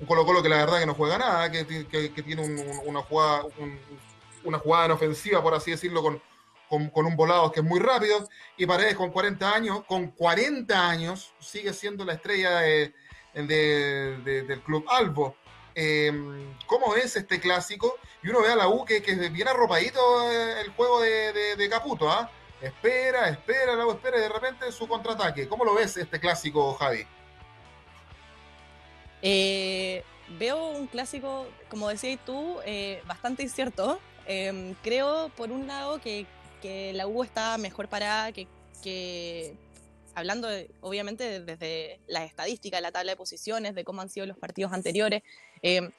Un Colo Colo que la verdad que no juega nada, que, tiene una, jugada, una jugada en ofensiva, por así decirlo, con, con, un volado que es muy rápido. Y Paredes con 40 años, con 40 años, sigue siendo la estrella del club Albo. Em, cómo es este clásico y uno ve a la U que, que bien arropadito eh, el juego de, Caputo, ¿ah? Espera, espera, la U espera y de repente su contraataque. ¿Cómo lo ves este clásico, Javi? Eh, veo un clásico, como decías tú, eh, bastante incierto. Em, creo, por un lado, que, la U está mejor parada que, que hablando obviamente desde las estadísticas, la tabla de posiciones, de cómo han sido los partidos anteriores, eh,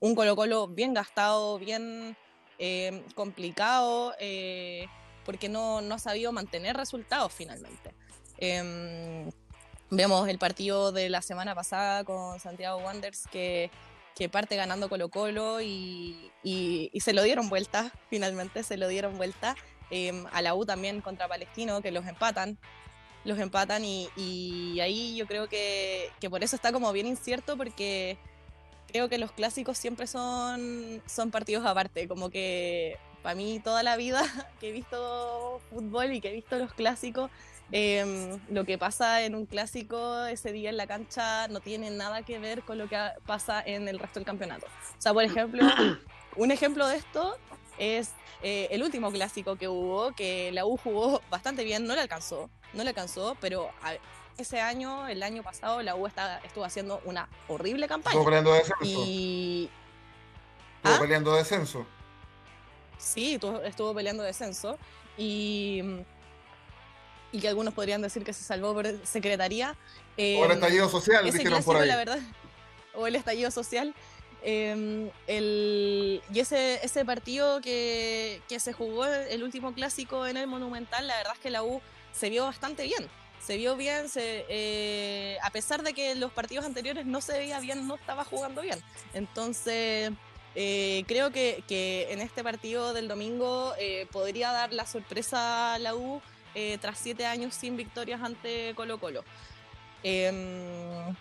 un Colo Colo bien gastado, bien eh, complicado, eh, porque no, no, ha sabido mantener resultados finalmente. Em, vemos el partido de la semana pasada con Santiago Wanderers que, que parte ganando Colo Colo y, y, se lo dieron vuelta, finalmente se lo dieron vuelta. Em, a la U también contra Palestino, que los empatan los empatan y, y ahí yo creo que, que, por eso está como bien incierto porque creo que los clásicos siempre son, son partidos aparte, como que para mí toda la vida que he visto fútbol y que he visto los clásicos, em, lo que pasa en un clásico ese día en la cancha no tiene nada que ver con lo que pasa en el resto del campeonato. O sea, por ejemplo, un ejemplo de esto es eh, el último clásico que hubo, que la U jugó bastante bien, no le alcanzó, no le alcanzó, pero ese año, el año pasado, la U estuvo haciendo una horrible campaña. Estuvo peleando descenso. Y... Estuvo ¿Ah? peleando descenso. Sí, estuvo peleando descenso. Y, y que algunos podrían decir que se salvó por secretaría. o el estallido social, dijeron por ahí. La verdad, o el estallido social. Em, el, y ese, ese partido que, que se jugó el último clásico en el Monumental, la verdad es que la U se vio bastante bien se vio bien, eh, a pesar de que los partidos anteriores no se veía bien, no estaba jugando bien. Entonces, eh, creo que, que, en este partido del domingo eh, podría dar la sorpresa a la U tras siete años sin victorias ante Colo Colo. Em,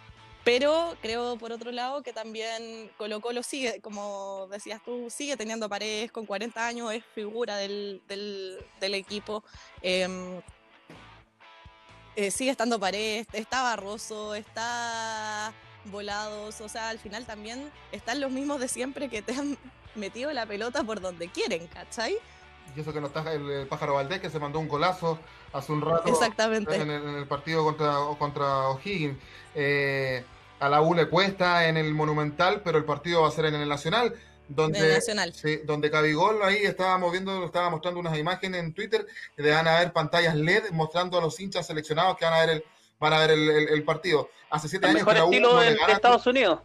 pero creo por otro lado que también Colo Colo sigue, como decías tú, sigue teniendo paredes con 40 años, es figura del, del, del equipo. Em, eh, sigue estando pared, está Barroso, está Volados, o sea, al final también están los mismos de siempre que te han metido la pelota por donde quieren, ¿cachai? Y eso que no está el, pájaro Valdés que se mandó un golazo hace un rato Exactamente. En, el, partido contra, contra O'Higgins. Eh, a la U le cuesta en el Monumental, pero el partido va a ser en el Nacional donde, Nacional. Sí, donde Cabigol ahí estaba moviendo, estaba mostrando unas imágenes en Twitter de van a ver pantallas LED mostrando a los hinchas seleccionados que van a ver el, van a ver el, partido. Hace siete años que la estilo de, Estados Unidos.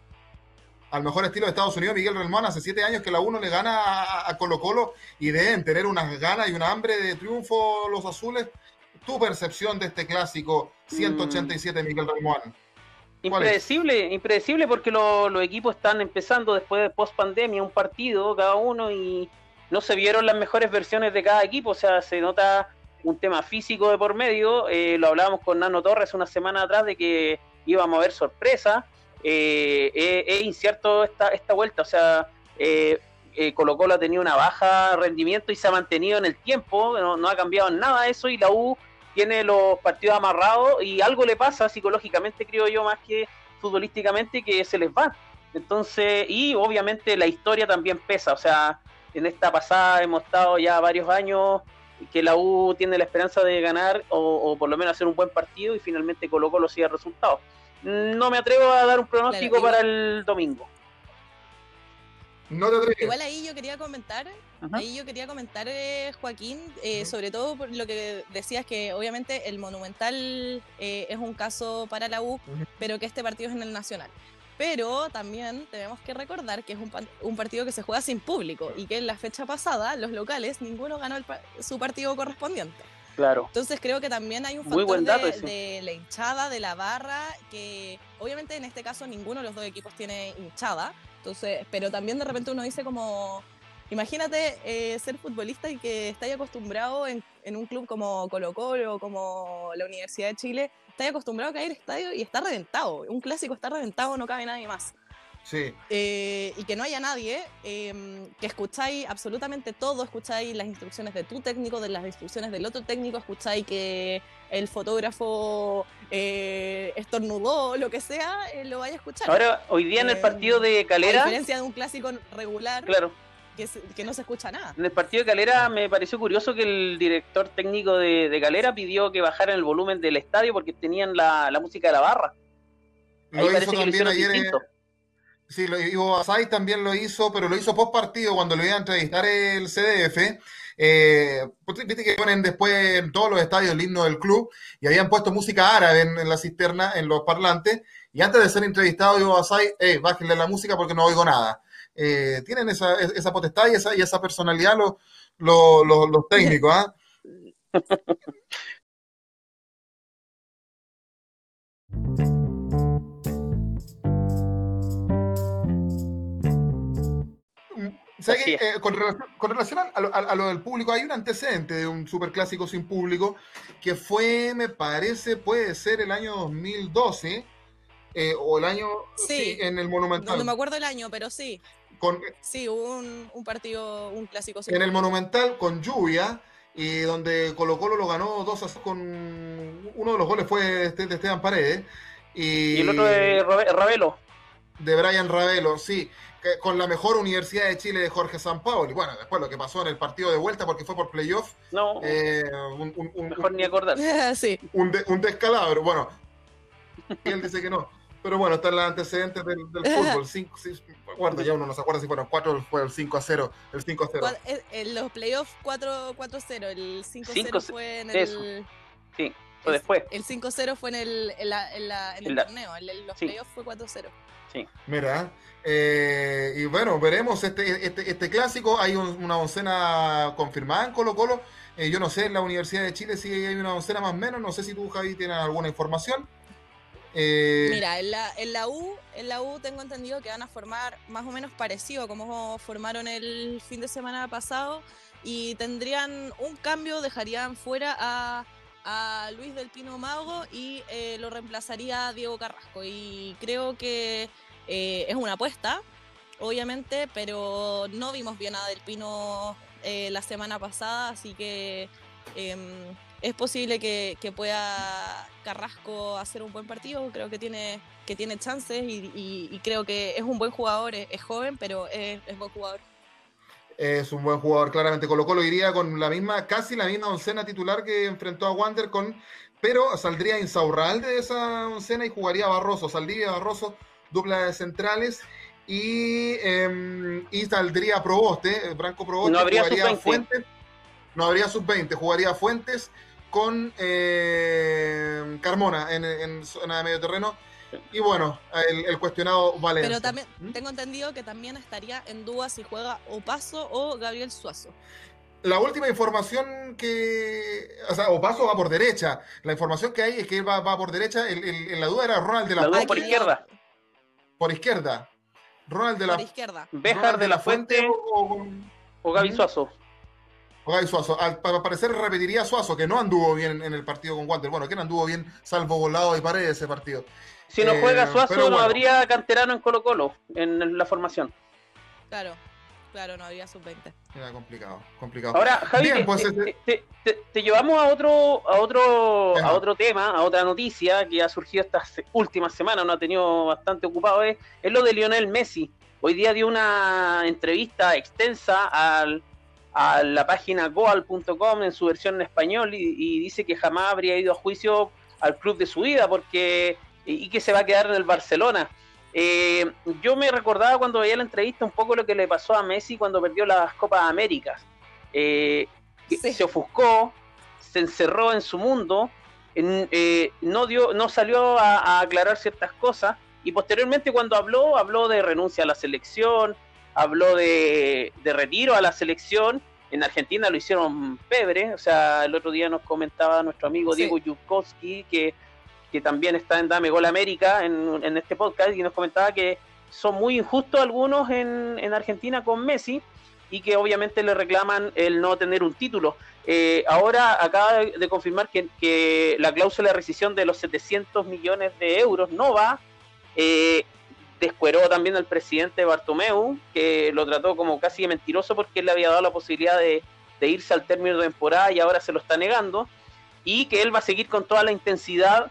Al mejor estilo de Estados Unidos, Miguel Relmán, hace siete años que la uno le gana a, Colo Colo y deben tener unas ganas y una hambre de triunfo los azules. Tu percepción de este clásico 187, mm. Miguel Relmán. Impredecible, impredecible porque los equipos están empezando después de post pandemia un partido cada uno y no se vieron las mejores versiones de cada equipo, o sea, se nota un tema físico de por medio, eh, lo hablábamos con Nano Torres una semana atrás de que íbamos a ver sorpresa, eh, eh, es incierto esta, esta vuelta, o sea, Colo Colo ha tenido una baja rendimiento y se ha mantenido en el tiempo, no, no ha cambiado nada eso y la U tiene los partidos amarrados y algo le pasa psicológicamente, creo yo, más que futbolísticamente, que se les va. Entonces, y obviamente la historia también pesa, o sea, en esta pasada hemos estado ya varios años que la U tiene la esperanza de ganar o, por lo menos hacer un buen partido y finalmente colocó los sigue resultados. No me atrevo a dar un pronóstico para el domingo. No te atreves. Igual ahí yo quería comentar, ahí yo quería comentar, eh, Joaquín, eh, sobre todo por lo que decías que obviamente el Monumental eh, es un caso para la U, pero que este partido es en el Nacional. Pero también tenemos que recordar que es un, partido que se juega sin público y que en la fecha pasada los locales ninguno ganó su partido correspondiente. Claro. Entonces creo que también hay un factor de, la hinchada, de la barra, que obviamente en este caso ninguno de los dos equipos tiene hinchada. Entonces, pero también de repente uno dice como, imagínate eh, ser futbolista y que estáis acostumbrado en, en, un club como Colo Colo, como la Universidad de Chile, estáis acostumbrado a caer al estadio y está reventado. Un clásico está reventado, no cabe nadie más. Sí. Eh, y que no haya nadie, em, que escucháis absolutamente todo, escucháis las instrucciones de tu técnico, de las instrucciones del otro técnico, escucháis que el fotógrafo eh, estornudó, lo que sea, eh, lo vaya a escuchar. Ahora, hoy día en el partido de Calera... A diferencia de un clásico regular. Claro que, no se escucha nada. En el partido de Calera me pareció curioso que el director técnico de, de Calera pidió que bajaran el volumen del estadio porque tenían la, música de la barra. Lo hizo también ayer. Eh, sí, lo, Ivo Asai también lo hizo, pero lo hizo post partido cuando lo iba a entrevistar el CDF. Eh, viste que ponen después en todos los estadios el himno del club y habían puesto música árabe en, la cisterna, en los parlantes. Y antes de ser entrevistado, Ivo Asai, hey, bájenle la música porque no oigo nada. Eh, tienen esa, esa, potestad y esa, y esa personalidad los, los, los, técnicos. ¿ah? Eh, con relación, con relación a, lo, a, lo, del público, hay un antecedente de un superclásico sin público que fue, me parece, puede ser el año 2012 eh, o el año sí, en el Monumental. No, me acuerdo el año, pero sí. Sí, hubo un, partido, un clásico. En el Monumental con lluvia, y donde Colo Colo lo ganó dos a con uno de los goles fue de Esteban Paredes. Y, el otro de Ravelo. De Brian Ravelo, sí. con la mejor Universidad de Chile de Jorge Sampaoli. Bueno, después lo que pasó en el partido de vuelta, porque fue por playoff. No. Eh, mejor ni acordar. sí. Un, un descalabro. Bueno, y él dice que no. Pero bueno, están los antecedentes del, fútbol. Cinco, acuerdo, ya uno no se acuerda si fueron 4 fue el 5 a 0. El 5 a 0. En los playoffs 4 a 0. El 5 a 0 fue en el. Sí, fue después. El 5 a 0 fue en el, en la, en la, en el torneo. En los playoffs fue 4 a 0. Sí. Mira, eh, y bueno, veremos este, este, este clásico. Hay una oncena confirmada en Colo Colo. Eh, yo no sé, en la Universidad de Chile si hay una oncena más o menos. No sé si tú, Javi, tienes alguna información. Eh, Mira, en la, U, tengo entendido que van a formar más o menos parecido a como formaron el fin de semana pasado y tendrían un cambio, dejarían fuera a, Luis del Pino Mago y eh, lo reemplazaría Diego Carrasco. Y creo que eh, es una apuesta, obviamente, pero no vimos bien a Del Pino la semana pasada, así que em, es posible que, pueda Carrasco hacer un buen partido, creo que tiene, que tiene chances y, creo que es un buen jugador, es, joven, pero es, buen jugador. Es un buen jugador, claramente. Colo Colo iría con la misma, casi la misma oncena titular que enfrentó a Wander con, pero saldría Insaurralde de esa oncena y jugaría Barroso, saldría Barroso, dupla de centrales. Y, eh, y saldría Proboste, Branco Proboste, no habría jugaría Fuentes, no habría sub-20, jugaría Fuentes, con eh, Carmona en, zona de medio terreno. Y bueno, el, cuestionado Valencia. Pero también ¿Mm? tengo entendido que también estaría en duda si juega Opaso o Gabriel Suazo. La última información que. O sea, Opaso va por derecha. La información que hay es que él va, por derecha. El, la duda era Ronald de la, Fuente. por izquierda. Por izquierda. Ronald de la Por izquierda. Bejar de la Fuente, o, o Gaby ¿Mm? Suazo. Okay, Suazo. Al, parecer repetiría Suazo, que no anduvo bien en el partido con Walter. Bueno, que no anduvo bien, salvo volado y pared ese partido. Si no juega eh, Suazo, no habría canterano en Colo Colo, en la formación. Claro. Claro, no había sub-20. Era complicado, complicado. Ahora, Javi, Bien, te, pues, te- este- te- te- te llevamos a otro, a otro, Ajá. a otro tema, a otra noticia que ha surgido estas últimas semanas, nos ha tenido bastante ocupado, es, es lo de Lionel Messi. Hoy día dio una entrevista extensa al, a la página goal.com en su versión en español y, y dice que jamás habría ido a juicio al club de su vida porque y, y que se va a quedar en el Barcelona. Eh, yo me recordaba cuando veía la entrevista un poco lo que le pasó a Messi cuando perdió las Copas Américas. Eh, Sí. Se ofuscó, se encerró en su mundo, en- eh, no, dio, no salió a, a aclarar ciertas cosas y posteriormente cuando habló, habló de renuncia a la selección, habló de, de retiro a la selección. En Argentina lo hicieron pebre, o sea, el otro día nos comentaba nuestro amigo Sí. Diego Yukowski que que también está en Dame Gol América en, en este podcast y nos comentaba que son muy injustos algunos en, en Argentina con Messi y que obviamente le reclaman el no tener un título. Eh, ahora acaba de, de confirmar que, que la cláusula de rescisión de los 700 millones de euros no va. Eh, descueró también al presidente Bartomeu, que lo trató como casi mentiroso porque él le había dado la posibilidad de, irse al término de temporada y ahora se lo está negando. Y que él va a seguir con toda la intensidad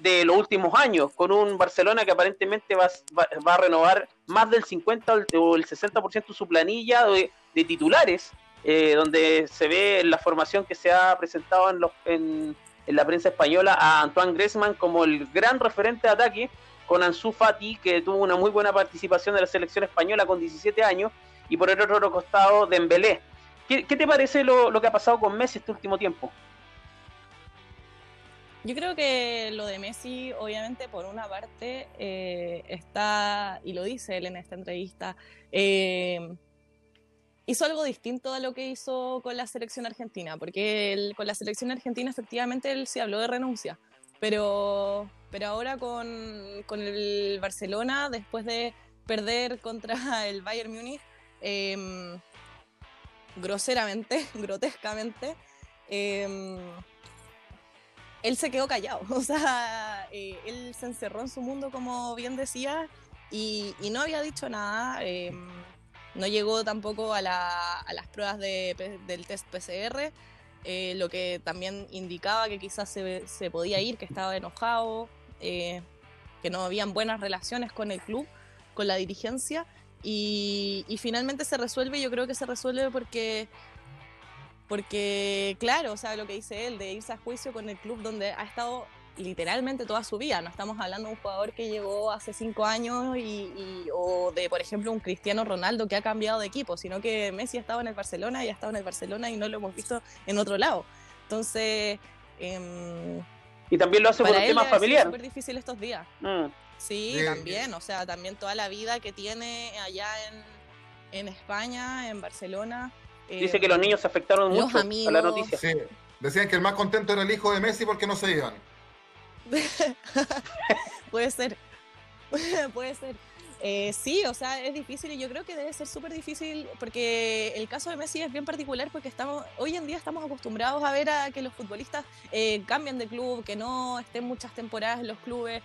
de los últimos años, con un Barcelona que aparentemente va, va- va a renovar más del 50 o el- o el 60% de su planilla de, titulares, eh, donde se ve la formación que se ha presentado en la prensa española a Antoine Griezmann como el gran referente de ataque, con Ansu Fati, que tuvo una muy buena participación de la selección española con 17 años, y por el otro costado Dembélé. ¿Qué, qué te parece lo, que ha pasado con Messi este último tiempo? Yo creo que lo de Messi, obviamente, por una parte, eh, está, y lo dice él en esta entrevista, eh, hizo algo distinto a lo que hizo con la selección argentina, porque con la selección argentina efectivamente él sí habló de renuncia, pero, pero ahora con, con el Barcelona, después de perder contra el Bayern Múnich, eh, groseramente, grotescamente, eh, él se quedó callado, o sea, eh, él se encerró en su mundo, como bien decía, y, no había dicho nada, eh, no llegó tampoco a, la- a las pruebas del test PCR, eh, lo que también indicaba que quizás se, se podía ir, que estaba enojado, eh, que no habían buenas relaciones con el club, con la dirigencia, y, y finalmente se resuelve, yo creo que se resuelve porque porque, claro, o sea, lo que dice él, de irse a juicio con el club donde ha estado literalmente toda su vida. No estamos hablando de un jugador que llegó hace cinco años y, y- o de, por ejemplo, un Cristiano Ronaldo que ha cambiado de equipo, sino que Messi ha estado en el Barcelona y ha estado en el Barcelona y no lo hemos visto en otro lado. Entonces, em, Y también lo hace por un tema familiar. súper difícil estos días. Mm. Sí, Eh, también, o sea, también toda la vida que tiene allá en, en España, en Barcelona. Dice em, que los niños se afectaron los mucho a la noticia. Sí, decían que el más contento era el hijo de Messi porque no se iban. Puede ser. Puede ser. Eh, sí, o sea, es difícil y yo creo que debe ser súper difícil porque el caso de Messi es bien particular porque estamos hoy en día estamos acostumbrados a ver a que los futbolistas eh, cambien de club, que no estén muchas temporadas en los clubes,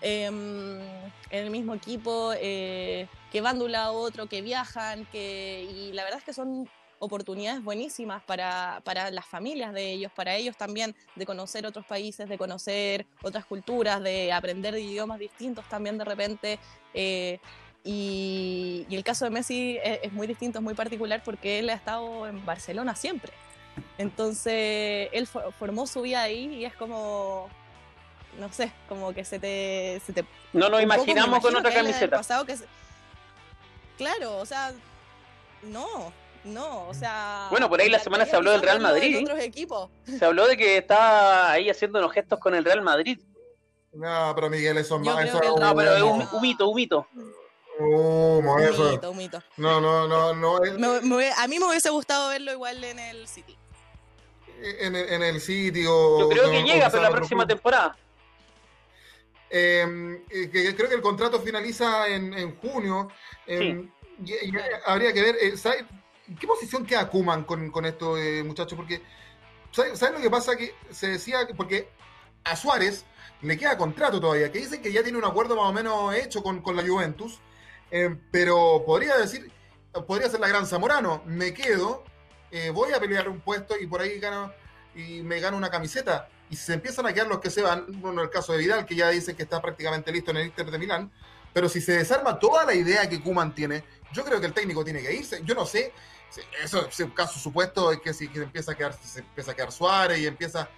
em, en el mismo equipo, eh, que van de un lado a otro, que viajan, que y la verdad es que son oportunidades buenísimas para, para las familias de ellos, para ellos también, de conocer otros países, de conocer otras culturas, de aprender de idiomas distintos también de repente. eh, y, y el caso de Messi es, es muy distinto, es muy particular porque él ha estado en Barcelona siempre. Entonces, él fo- formó su vida ahí y es como, no sé, como que se te... Se te No nos imaginamos con otra camiseta. pasado que se- Claro, o sea, no, no, o sea... Bueno, por ahí la semana se habló del Real Madrid. otros equipos. Se habló de que estaba ahí haciendo unos gestos con el Real Madrid. No, pero Miguel, eso es más. Eso es No, pero es un, un mito, un mito. Humo, eso. Un mito, un mito. No, no, no, no. es- Me- me hubiera- a mí me hubiese gustado verlo igual en el City. En, el- en el sitio. Yo creo que llega, pero la próxima club. temporada. Eh, eh, que creo que el contrato finaliza en, en junio. Eh, y- y habría que ver, eh, ¿sabe- ¿qué posición queda Kuman con, con esto, eh, muchachos? Porque, ¿saben saben lo que pasa? Que se decía, que- porque a Suárez le queda contrato todavía, que dicen que ya tiene un acuerdo más o menos hecho con, con la Juventus, eh, pero podría decir, podría ser la gran Zamorano, me quedo, eh, voy a pelear un puesto y por ahí gano y me gano una camiseta. Y si se empiezan a quedar los que se van, bueno, el caso de Vidal, que ya dice que está prácticamente listo en el Inter de Milán, pero si se desarma toda la idea que Kuman tiene, yo creo que el técnico tiene que irse. Yo no sé, eso es un caso supuesto, es que si empieza a quedar, se empieza a quedar Suárez y empieza,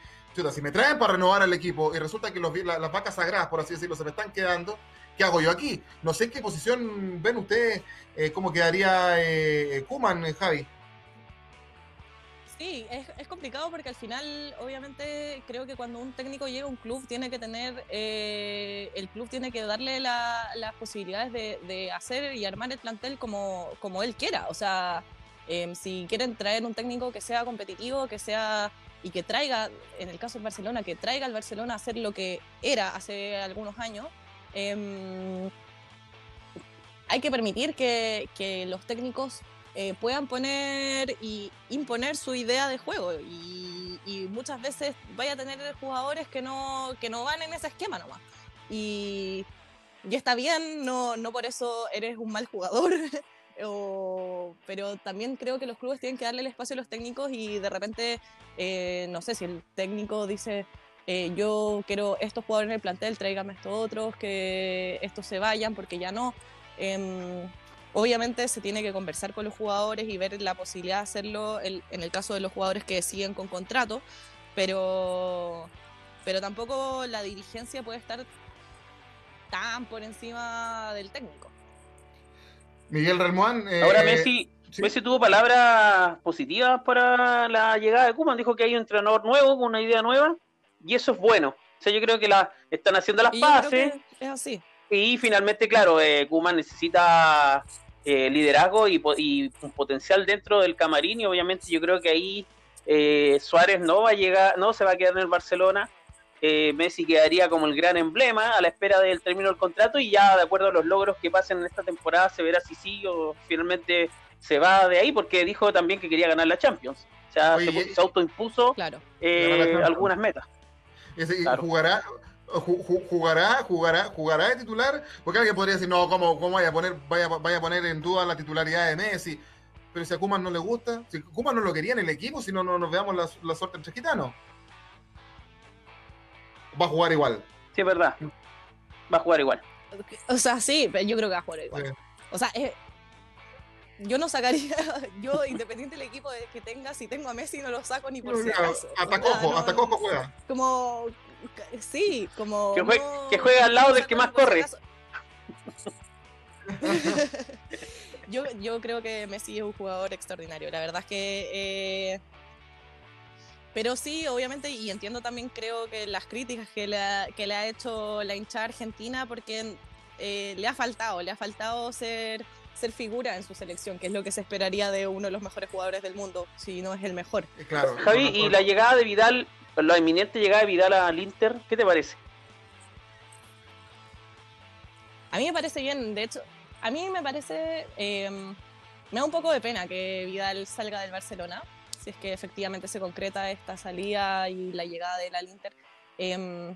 si me traen para renovar al equipo y resulta que los, las vacas sagradas, por así decirlo, se me están quedando, ¿qué hago yo aquí? No sé en qué posición ven ustedes, eh, cómo quedaría eh, Kuman, eh, Javi. Sí, es, es, complicado porque al final, obviamente, creo que cuando un técnico llega a un club, tiene que tener, eh, el club tiene que darle la, las posibilidades de, de, hacer y armar el plantel como, como él quiera. O sea, eh, si quieren traer un técnico que sea competitivo, que sea y que traiga, en el caso de Barcelona, que traiga al Barcelona a hacer lo que era hace algunos años, eh, hay que permitir que, que los técnicos eh, puedan poner y imponer su idea de juego. Y, y, muchas veces vaya a tener jugadores que no, que no van en ese esquema nomás. Y, y está bien, no, no por eso eres un mal jugador. pero también creo que los clubes tienen que darle el espacio a los técnicos y de repente, eh, no sé, si el técnico dice, eh, yo quiero estos jugadores en el plantel, tráigame estos otros, que estos se vayan porque ya no. Eh, Obviamente se tiene que conversar con los jugadores y ver la posibilidad de hacerlo el, en el caso de los jugadores que siguen con contrato, pero, pero tampoco la dirigencia puede estar tan por encima del técnico. Miguel Relmuán. Eh, Ahora Messi, ¿sí? Messi tuvo palabras positivas para la llegada de Kuman, dijo que hay un entrenador nuevo con una idea nueva y eso es bueno. O sea, yo creo que la están haciendo las paces. Es así. Y finalmente, claro, eh, Kuman necesita eh, liderazgo y, y, un potencial dentro del camarín y obviamente yo creo que ahí eh, Suárez no va a llegar, no se va a quedar en el Barcelona. Eh, Messi quedaría como el gran emblema a la espera del término del contrato y ya de acuerdo a los logros que pasen en esta temporada se verá si sí o finalmente se va de ahí porque dijo también que quería ganar la Champions. O sea, Oye, se, se, autoimpuso claro. eh, algunas metas. Ese, claro. ¿Jugará jugará, jugará, jugará de titular, porque alguien podría decir, no, ¿cómo, cómo vaya a poner, vaya, vaya a poner en duda la titularidad de Messi? Pero si a Kuman no le gusta, si Kuman no lo quería en el equipo, si no, no nos veamos la, la suerte entre gitanos. Va a jugar igual. Sí, es verdad. Va a jugar igual. O sea, sí, pero yo creo que va a jugar igual. Sí. O sea, eh, yo no sacaría, yo independiente del equipo que tenga, si tengo a Messi no lo saco ni por no, si acaso. Hasta cojo, no, hasta cojo juega. Como, sí, como... Que juegue, no, que juegue al lado del que más corre. yo, yo creo que Messi es un jugador extraordinario. La verdad es que... Eh, pero sí, obviamente, y entiendo también creo que las críticas que le ha, que le ha hecho la hinchada argentina, porque eh, le ha faltado, le ha faltado ser ser figura en su selección, que es lo que se esperaría de uno de los mejores jugadores del mundo, si no es el mejor. Claro, Javi, y la llegada de Vidal, la inminente llegada de Vidal al Inter, ¿qué te parece? A mí me parece bien, de hecho, a mí me parece, eh, me da un poco de pena que Vidal salga del Barcelona, es que efectivamente se concreta esta salida y la llegada de él al Inter. Eh,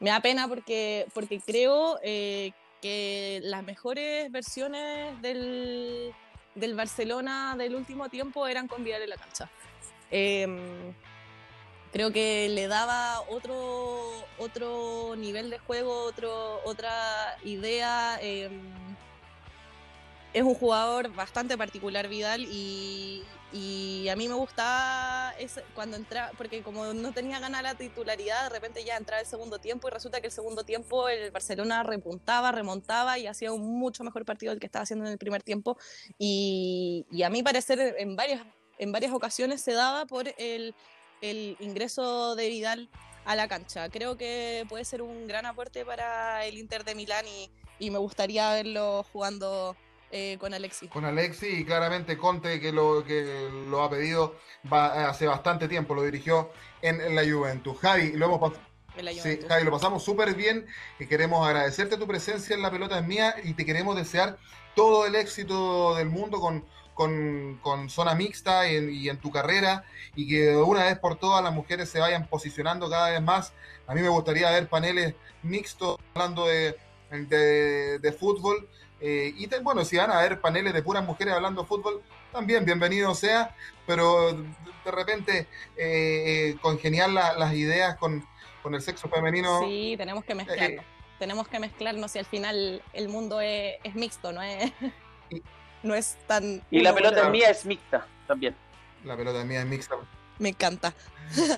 me da pena porque, porque creo eh, que las mejores versiones del, del, Barcelona del último tiempo eran con Vidal en la cancha. Eh, creo que le daba otro, otro nivel de juego, otro, otra idea. Eh, es un jugador bastante particular Vidal y, y a mí me gustaba cuando entraba, porque como no tenía ganas la titularidad, de repente ya entraba el segundo tiempo y resulta que el segundo tiempo el Barcelona repuntaba, remontaba y hacía un mucho mejor partido del que estaba haciendo en el primer tiempo. Y, a mí parecer en varias, en varias ocasiones se daba por el, el ingreso de Vidal a la cancha. Creo que puede ser un gran aporte para el Inter de Milán y, y me gustaría verlo jugando eh, con Alexis. Con Alexis y claramente Conte que lo, que lo ha pedido va, hace bastante tiempo, lo dirigió en, en la Juventus. Javi, lo hemos pasado. Sí, Javi, lo pasamos súper bien y queremos agradecerte tu presencia en La Pelota es Mía y te queremos desear todo el éxito del mundo con, con, con zona mixta y en, y en, tu carrera y que de una vez por todas las mujeres se vayan posicionando cada vez más. A mí me gustaría ver paneles mixtos hablando de, de, de fútbol. Eh, y bueno, si van a haber paneles de puras mujeres hablando fútbol, también bienvenido sea, pero de repente eh, congeniar las ideas con, con, el sexo femenino. Sí, tenemos que mezclarlo. tenemos que mezclarnos y al final el mundo es, es mixto, no es, no es tan... Y la pelota mía es mixta también. La pelota mía es mixta. Me encanta.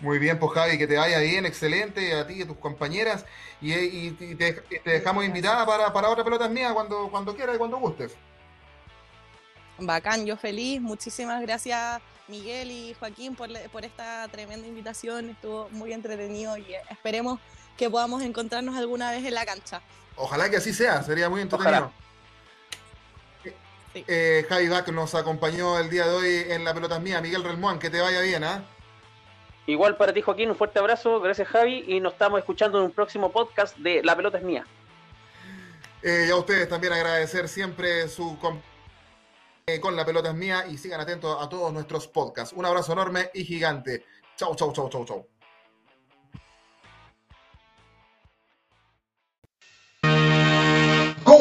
Muy bien, pues Javi, que te vaya bien, excelente, a ti y a tus compañeras. Y, te, dejamos invitada para, para otra pelota mía cuando, cuando quieras y cuando gustes. Bacán, yo feliz. Muchísimas gracias Miguel y Joaquín por, por esta tremenda invitación. Estuvo muy entretenido y esperemos que podamos encontrarnos alguna vez en la cancha. Ojalá que así sea, sería muy entretenido. Eh, Javi Bach nos acompañó el día de hoy en La Pelota Mía. Miguel Relmuán, que te vaya bien, ¿ah? Igual para ti, Joaquín, un fuerte abrazo. Gracias, Javi. Y nos estamos escuchando en un próximo podcast de La Pelota es Mía. Eh, y a ustedes también agradecer siempre su eh, con La Pelota es Mía y sigan atentos a todos nuestros podcasts. Un abrazo enorme y gigante. Chau, chau, chau, chau, chau.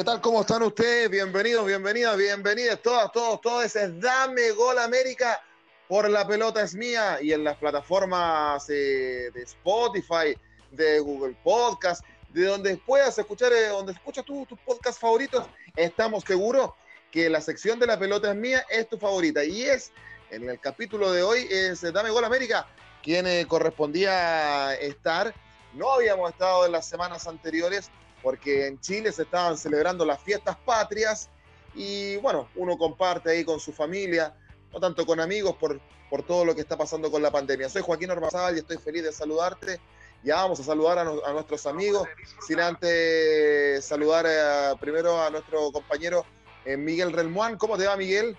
¿Qué tal? ¿Cómo están ustedes? Bienvenidos, bienvenidas, bienvenidas todas, todos, todos. Es Dame Gol América por la pelota es mía y en las plataformas eh, de Spotify, de Google Podcast, de donde puedas escuchar, eh, donde escuchas tus podcasts favoritos, estamos seguros que la sección de la pelota es mía es tu favorita y es en el capítulo de hoy es Dame Gol América quien eh, correspondía estar. No habíamos estado en las semanas anteriores porque en Chile se estaban celebrando las fiestas patrias y bueno, uno comparte ahí con su familia, no tanto con amigos por, por todo lo que está pasando con la pandemia. Soy Joaquín Ormazábal y estoy feliz de saludarte. Ya vamos a saludar a, nuestros amigos, sin antes saludar eh, primero a nuestro compañero eh, Miguel Relmuán. ¿Cómo te va, Miguel?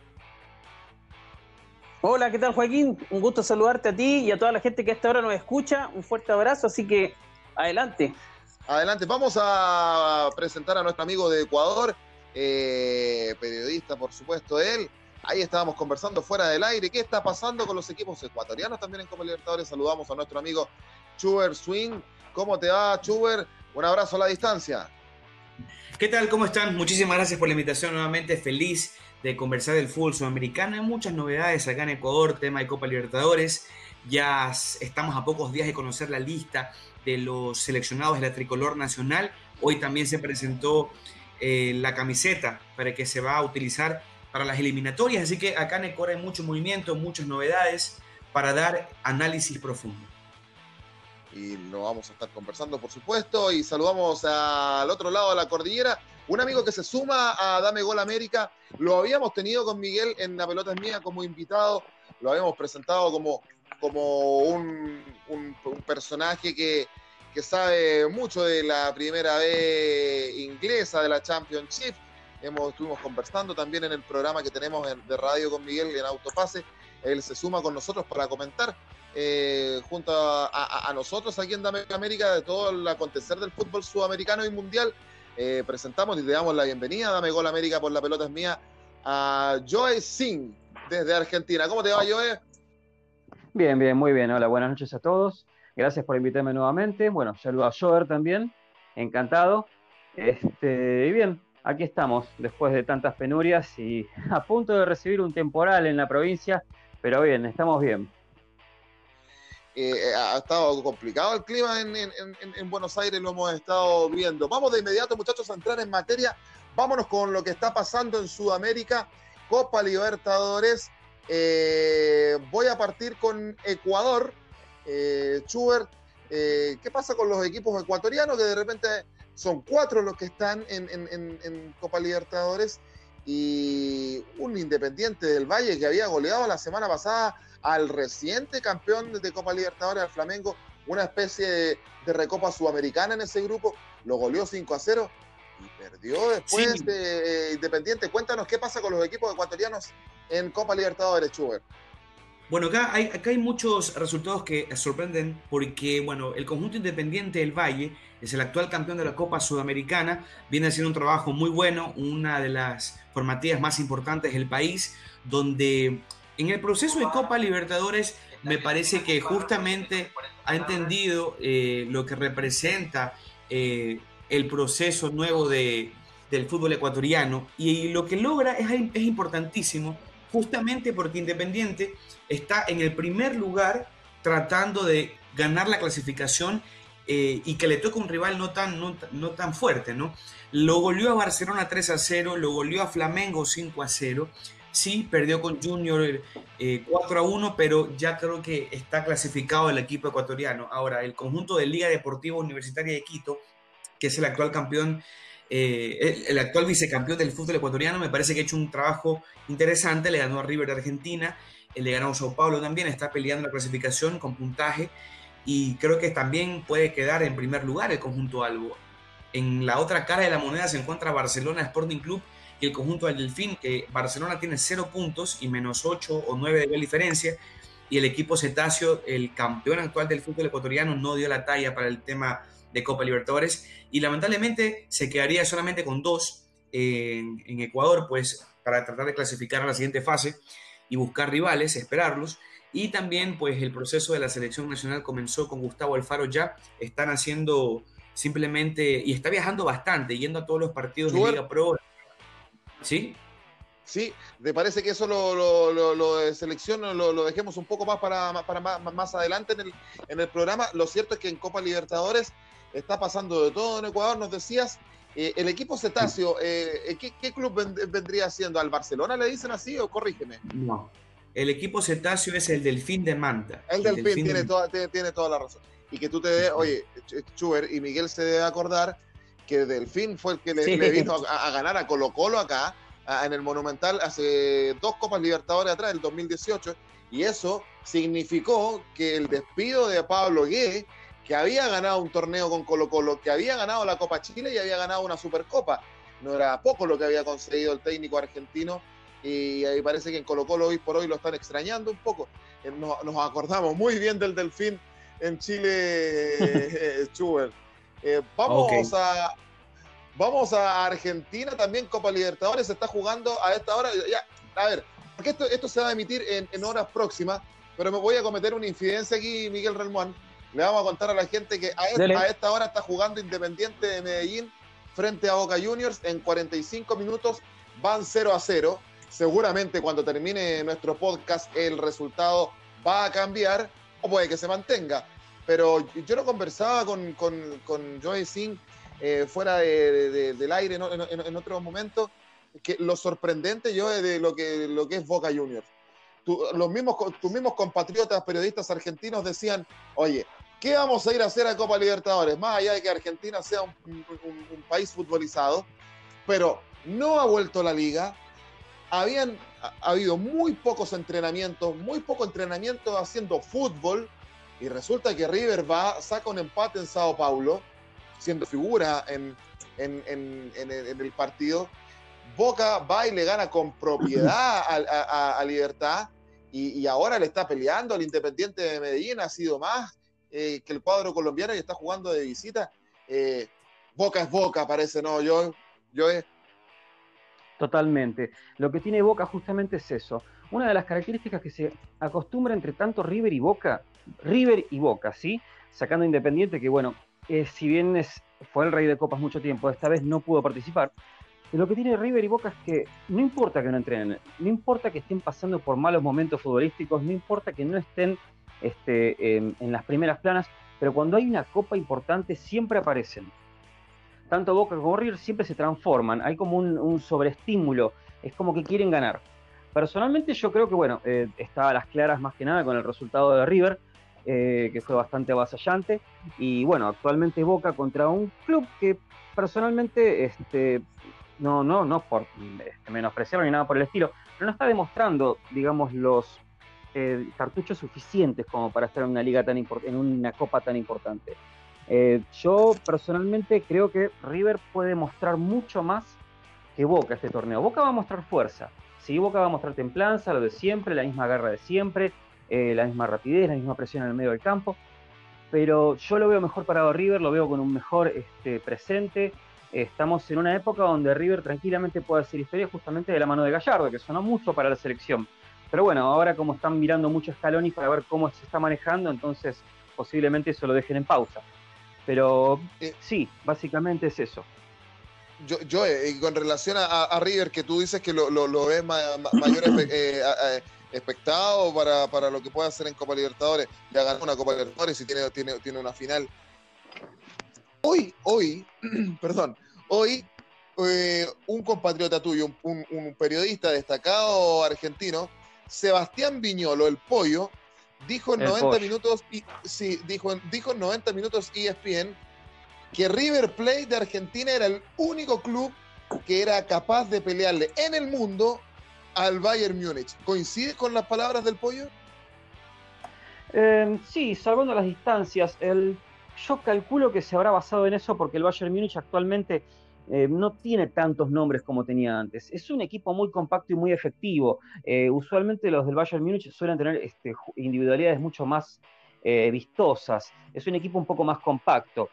Hola, ¿qué tal, Joaquín? Un gusto saludarte a ti y a toda la gente que hasta ahora nos escucha. Un fuerte abrazo, así que adelante. Adelante, vamos a presentar a nuestro amigo de Ecuador, eh, periodista, por supuesto, él. Ahí estábamos conversando fuera del aire. ¿Qué está pasando con los equipos ecuatorianos también en Copa Libertadores? Saludamos a nuestro amigo Chuber Swing. ¿Cómo te va, Chuber? Un abrazo a la distancia. ¿Qué tal? ¿Cómo están? Muchísimas gracias por la invitación nuevamente. Feliz de conversar del fútbol sudamericano. Hay muchas novedades acá en Ecuador, tema de Copa Libertadores. Ya estamos a pocos días de conocer la lista de los seleccionados de la tricolor nacional. Hoy también se presentó eh, la camiseta para que se va a utilizar para las eliminatorias. Así que acá en Ecuador hay mucho movimiento, muchas novedades para dar análisis profundo. Y lo vamos a estar conversando, por supuesto. Y saludamos al otro lado de la cordillera. Un amigo que se suma a Dame Gol América. Lo habíamos tenido con Miguel en La Pelota es Mía como invitado. Lo habíamos presentado como como un, personaje que, sabe mucho de la primera vez inglesa de la Championship. Hemos, estuvimos conversando también en el programa que tenemos de radio con Miguel en Autopase. Él se suma con nosotros para comentar eh, junto a, nosotros aquí en Dame América de todo el acontecer del fútbol sudamericano y mundial. Eh, presentamos y le damos la bienvenida, Dame Gol América por la pelota es mía, a Joe Singh desde Argentina. ¿Cómo te va, Joe? Bien, bien, muy bien. Hola, buenas noches a todos. Gracias por invitarme nuevamente. Bueno, saludo a Joder también. Encantado. Este, y bien, aquí estamos, después de tantas penurias y a punto de recibir un temporal en la provincia, pero bien, estamos bien. Eh, ha estado complicado el clima en, en, Buenos Aires, lo hemos estado viendo. Vamos de inmediato, muchachos, a entrar en materia. Vámonos con lo que está pasando en Sudamérica. Copa Libertadores. Eh, voy a partir con Ecuador. Eh, Schubert, eh, ¿qué pasa con los equipos ecuatorianos que de repente son cuatro los que están en, Copa Libertadores y un Independiente del Valle que había goleado la semana pasada al reciente campeón de Copa Libertadores, al Flamengo, una especie de, recopa sudamericana en ese grupo, lo goleó 5 a 0 y perdió después de eh, Independiente. Cuéntanos qué pasa con los equipos ecuatorianos en Copa Libertadores, Schubert. Bueno, acá hay, acá hay muchos resultados que sorprenden porque, bueno, el conjunto independiente del Valle es el actual campeón de la Copa Sudamericana, viene haciendo un trabajo muy bueno, una de las formativas más importantes del país, donde en el proceso de Copa Libertadores me parece que justamente ha entendido eh, lo que representa eh, el proceso nuevo de, del fútbol ecuatoriano y lo que logra es, es importantísimo justamente porque Independiente está en el primer lugar tratando de ganar la clasificación eh, y que le toca un rival no tan, no, tan fuerte, ¿no? Lo goleó a Barcelona 3 a 0, lo goleó a Flamengo 5 a 0. Sí, perdió con Junior 4 eh, a 1, pero ya creo que está clasificado el equipo ecuatoriano. Ahora, el conjunto de Liga Deportiva Universitaria de Quito, que es el actual campeón eh, el, actual vicecampeón del fútbol ecuatoriano me parece que ha hecho un trabajo interesante, le ganó a River de Argentina, eh, le ganó a Sao Paulo también, está peleando la clasificación con puntaje y creo que también puede quedar en primer lugar el conjunto Albo. En la otra cara de la moneda se encuentra Barcelona Sporting Club y el conjunto del Delfín, que Barcelona tiene 0 puntos y menos 8 o 9 de diferencia, y el equipo Cetáceo, el campeón actual del fútbol ecuatoriano, no dio la talla para el tema de Copa Libertadores y lamentablemente se quedaría solamente con dos en, Ecuador, pues para tratar de clasificar a la siguiente fase y buscar rivales, esperarlos. Y también pues el proceso de la selección nacional comenzó con Gustavo Alfaro ya, están haciendo simplemente, y está viajando bastante, yendo a todos los partidos de Liga Pro. ¿Sí? Sí, ¿te parece que eso lo, de selección lo, dejemos un poco más para, para más, adelante en el, en el programa? Lo cierto es que en Copa Libertadores está pasando de todo en Ecuador, nos decías. Eh, el equipo cetáceo, eh, eh, ¿qué, club vendría siendo? ¿Al Barcelona le dicen así o corrígeme? No, el equipo cetáceo es el Delfín de Manta. El, Delfín, tiene, toda, tiene, toda la razón. Y que tú te des, oye, Chuber y Miguel se debe acordar que Delfín fue el que le, vino a, ganar a Colo Colo acá, en el Monumental, hace dos Copas Libertadores atrás, el 2018, y eso significó que el despido de Pablo Gué que había ganado un torneo con Colo Colo, que había ganado la Copa Chile y había ganado una Supercopa. No era poco lo que había conseguido el técnico argentino y ahí parece que en Colo Colo hoy por hoy lo están extrañando un poco. Eh, nos, acordamos muy bien del Delfín en Chile, eh, Schubert. Eh, vamos a vamos a Argentina también, Copa Libertadores se está jugando a esta hora. Ya, a ver, porque esto, esto se va a emitir en, en horas próximas, pero me voy a cometer una infidencia aquí, Miguel Relmuán le vamos a contar a la gente que a esta, hora está jugando Independiente de Medellín frente a Boca Juniors. En 45 minutos van 0 a 0. Seguramente cuando termine nuestro podcast el resultado va a cambiar o puede que se mantenga. Pero yo lo conversaba con, con, con Joey Singh eh, fuera del aire en, otro momento, que lo sorprendente yo de lo que, lo que es Boca Juniors. los mismos, tus mismos compatriotas periodistas argentinos decían, oye, ¿Qué vamos a ir a hacer a Copa Libertadores? Más allá de que Argentina sea un, país futbolizado, pero no ha vuelto la liga. Habían ha, habido muy pocos entrenamientos, muy poco entrenamiento haciendo fútbol, y resulta que River va, saca un empate en Sao Paulo, siendo figura en, el partido. Boca va y le gana con propiedad a, Libertad, y, y, ahora le está peleando al Independiente de Medellín, ha sido más eh, que el cuadro colombiano y está jugando de visita. Eh, boca es Boca, parece, ¿no? Yo, yo es... Totalmente. Lo que tiene Boca justamente es eso. Una de las características que se acostumbra entre tanto River y Boca, River y Boca, ¿sí? Sacando Independiente, que bueno, eh, si bien es, fue el rey de copas mucho tiempo, esta vez no pudo participar. Lo que tiene River y Boca es que no importa que no entrenen, no importa que estén pasando por malos momentos futbolísticos, no importa que no estén este, en, las primeras planas, pero cuando hay una copa importante siempre aparecen. Tanto Boca como River siempre se transforman, hay como un, sobreestímulo, es como que quieren ganar. Personalmente yo creo que, bueno, eh, estaba a las claras más que nada con el resultado de River, eh, que fue bastante avasallante, y bueno, actualmente Boca contra un club que personalmente, este, no, no, no por este, ni nada por el estilo, pero no está demostrando, digamos, los eh, cartuchos suficientes como para estar en una liga tan en una copa tan importante. Eh, yo personalmente creo que River puede mostrar mucho más que Boca este torneo. Boca va a mostrar fuerza, sí, Boca va a mostrar templanza, lo de siempre, la misma garra de siempre, eh, la misma rapidez, la misma presión en el medio del campo, pero yo lo veo mejor parado River, lo veo con un mejor este, presente. Estamos en una época donde River tranquilamente puede hacer historia justamente de la mano de Gallardo, que sonó mucho para la selección. Pero bueno, ahora como están mirando mucho Scaloni para ver cómo se está manejando, entonces posiblemente eso lo dejen en pausa. Pero eh, sí, básicamente es eso. Yo, yo eh, con relación a, River, que tú dices que lo, lo, ves mayor eh, expectado para, para, lo que puede hacer en Copa Libertadores, ya ganó una Copa Libertadores y tiene, tiene, tiene una final. Hoy, hoy, perdón, hoy un compatriota tuyo, un, periodista destacado argentino, Sebastián Viñolo, el pollo, dijo en 90 minutos, sí, dijo, dijo en 90 minutos ESPN que River Plate de Argentina era el único club que era capaz de pelearle en el mundo al Bayern Múnich. ¿Coincide con las palabras del pollo? Eh, sí, salvando las distancias. El, yo calculo que se habrá basado en eso porque el Bayern Múnich actualmente eh, no tiene tantos nombres como tenía antes. Es un equipo muy compacto y muy efectivo. Eh, usualmente los del Bayern Múnich suelen tener este, individualidades mucho más eh, vistosas. Es un equipo un poco más compacto.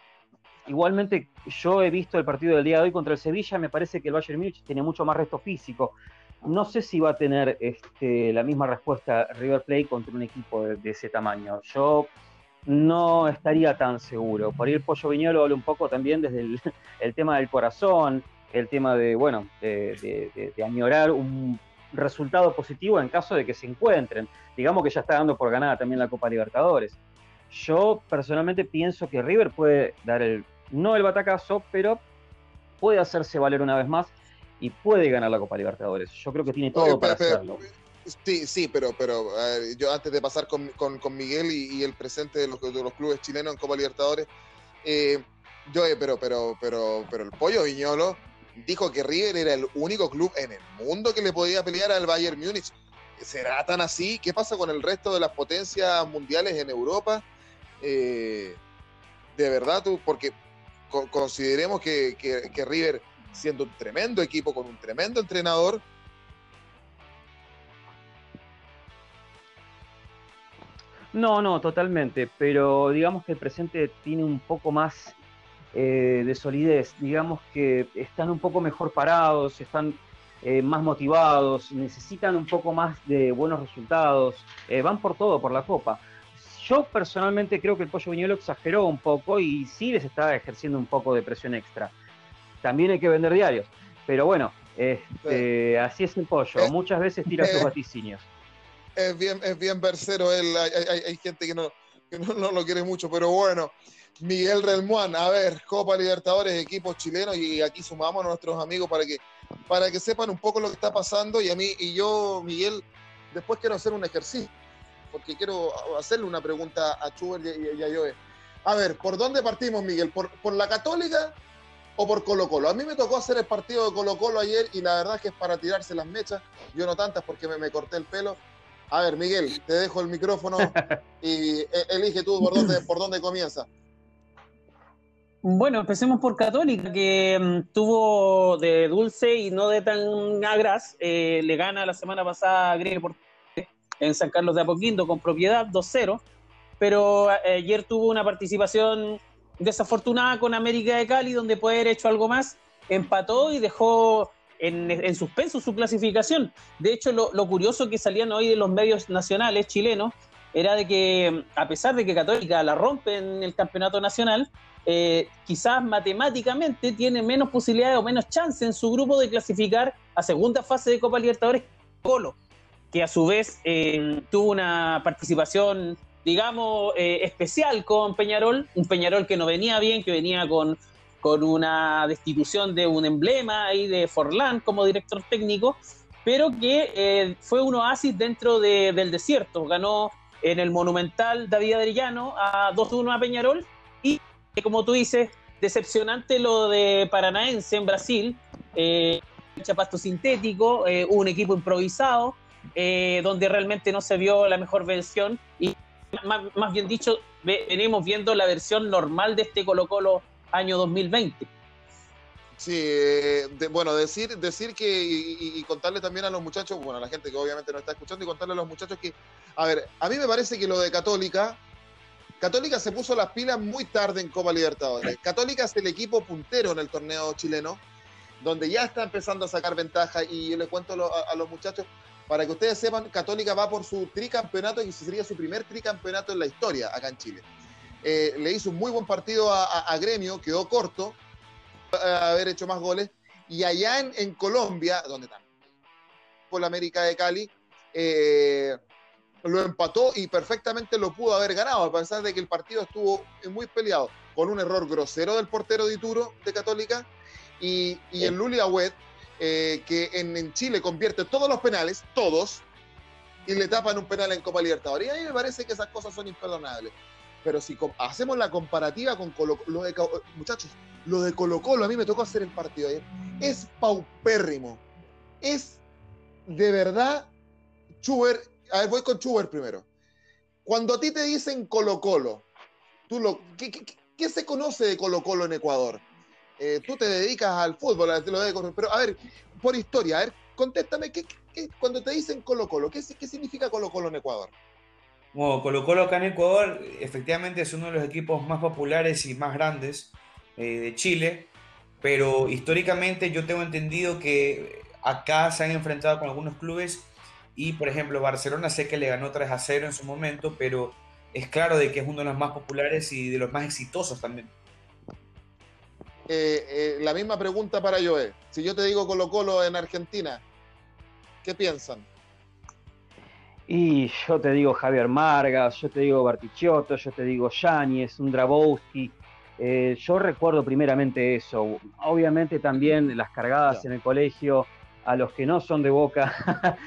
Igualmente, yo he visto el partido del día de hoy contra el Sevilla, me parece que el Bayern Múnich tiene mucho más resto físico. No sé si va a tener este, la misma respuesta River Plate contra un equipo de, de ese tamaño. Yo no estaría tan seguro. Por ahí el Pollo Viñolo habla un poco también desde el, tema del corazón, el tema de, bueno, de, añorar un resultado positivo en caso de que se encuentren. Digamos que ya está dando por ganada también la Copa Libertadores. Yo personalmente pienso que River puede dar el, no el batacazo, pero puede hacerse valer una vez más y puede ganar la Copa Libertadores. Yo creo que tiene todo para hacerlo. Sí, sí, pero, pero yo antes de pasar con, con, Miguel y, el presente de los, de los, clubes chilenos en Copa Libertadores, eh, yo, eh, pero, pero, pero, pero el Pollo Viñolo dijo que River era el único club en el mundo que le podía pelear al Bayern Múnich. ¿Será tan así? ¿Qué pasa con el resto de las potencias mundiales en Europa? Eh, de verdad, porque consideremos que, que River, siendo un tremendo equipo con un tremendo entrenador, No, no, totalmente, pero digamos que el presente tiene un poco más eh, de solidez, digamos que están un poco mejor parados, están eh, más motivados, necesitan un poco más de buenos resultados, eh, van por todo, por la copa. Yo personalmente creo que el Pollo Viñuelo exageró un poco y sí les está ejerciendo un poco de presión extra. También hay que vender diarios, pero bueno, este, así es el pollo, muchas veces tira sus vaticinios es bien, es bien versero él. Hay, gente que, no, no, lo quiere mucho, pero bueno. Miguel Relmuán, a ver, Copa Libertadores, equipos chilenos, y aquí sumamos a nuestros amigos para que, para que sepan un poco lo que está pasando. Y a mí, y yo, Miguel, después quiero hacer un ejercicio, porque quiero hacerle una pregunta a Chuber y, a Joe. A ver, ¿por dónde partimos, Miguel? ¿Por, ¿Por la Católica o por Colo Colo? A mí me tocó hacer el partido de Colo Colo ayer y la verdad que es para tirarse las mechas. Yo no tantas porque me, me corté el pelo a ver, Miguel, te dejo el micrófono y e, elige tú por dónde, por dónde comienza. Bueno, empecemos por Católica, que mm, tuvo de dulce y no de tan agras. Eh, le gana la semana pasada a Greg en San Carlos de Apoquindo con propiedad 2-0, pero eh, ayer tuvo una participación desafortunada con América de Cali, donde puede haber hecho algo más. Empató y dejó en, suspenso su clasificación. De hecho, lo, curioso que salían hoy de los medios nacionales chilenos era de que, a pesar de que Católica la rompe en el campeonato nacional, eh, quizás matemáticamente tiene menos posibilidades o menos chance en su grupo de clasificar a segunda fase de Copa Libertadores Colo, que a su vez eh, tuvo una participación, digamos, eh, especial con Peñarol, un Peñarol que no venía bien, que venía con con una destitución de un emblema ahí de Forlán como director técnico, pero que eh, fue un oasis dentro del desierto. Ganó en el Monumental David Adriano a 2-1 a Peñarol y, como tú dices, decepcionante lo de Paranaense en Brasil, eh, chapasto sintético, eh, un equipo improvisado, eh, donde realmente no se vio la mejor versión y más, bien dicho, venimos viendo la versión normal de este Colo Colo año 2020. Sí, eh, bueno, decir, decir que y, contarle también a los muchachos, bueno, a la gente que obviamente no está escuchando y contarle a los muchachos que, a ver, a mí me parece que lo de Católica, Católica se puso las pilas muy tarde en Copa Libertadores. Católica es el equipo puntero en el torneo chileno, donde ya está empezando a sacar ventaja y yo le cuento a, los muchachos, para que ustedes sepan, Católica va por su tricampeonato y sería su primer tricampeonato en la historia acá en Chile. Eh, le hizo un muy buen partido a Gremio, quedó corto, haber hecho más goles. Y allá en, Colombia, donde también por la América de Cali, eh, lo empató y perfectamente lo pudo haber ganado, a pesar de que el partido estuvo muy peleado, con un error grosero del portero de Ituro de Católica y, y el Luli Agüed, eh, que en, Chile convierte todos los penales, todos, y le tapan un penal en Copa Libertadores. Y a mí me parece que esas cosas son imperdonables. Pero si hacemos la comparativa con Colo, lo muchachos, lo de Colo Colo, a mí me tocó hacer el partido ayer, es paupérrimo. Es de verdad, Chuber, a ver, voy con Chuber primero. Cuando a ti te dicen Colo Colo, tú lo, ¿qué, se conoce de Colo Colo en Ecuador? Eh, tú te dedicas al fútbol, lo pero a ver, por historia, a ver, contéstame, ¿qué, cuando te dicen Colo Colo, ¿qué, ¿qué significa Colo Colo en Ecuador? Bueno, Colo Colo acá en Ecuador efectivamente es uno de los equipos más populares y más grandes eh, de Chile, pero históricamente yo tengo entendido que acá se han enfrentado con algunos clubes y por ejemplo Barcelona sé que le ganó 3 a 0 en su momento, pero es claro de que es uno de los más populares y de los más exitosos también. Eh, eh, la misma pregunta para Joe. Si yo te digo Colo Colo en Argentina, ¿qué piensan? Y yo te digo Javier Margas, yo te digo Bartichotto, yo te digo Yáñez, un Drabowski. Eh, yo recuerdo primeramente eso. Obviamente también las cargadas en el colegio a los que no son de boca,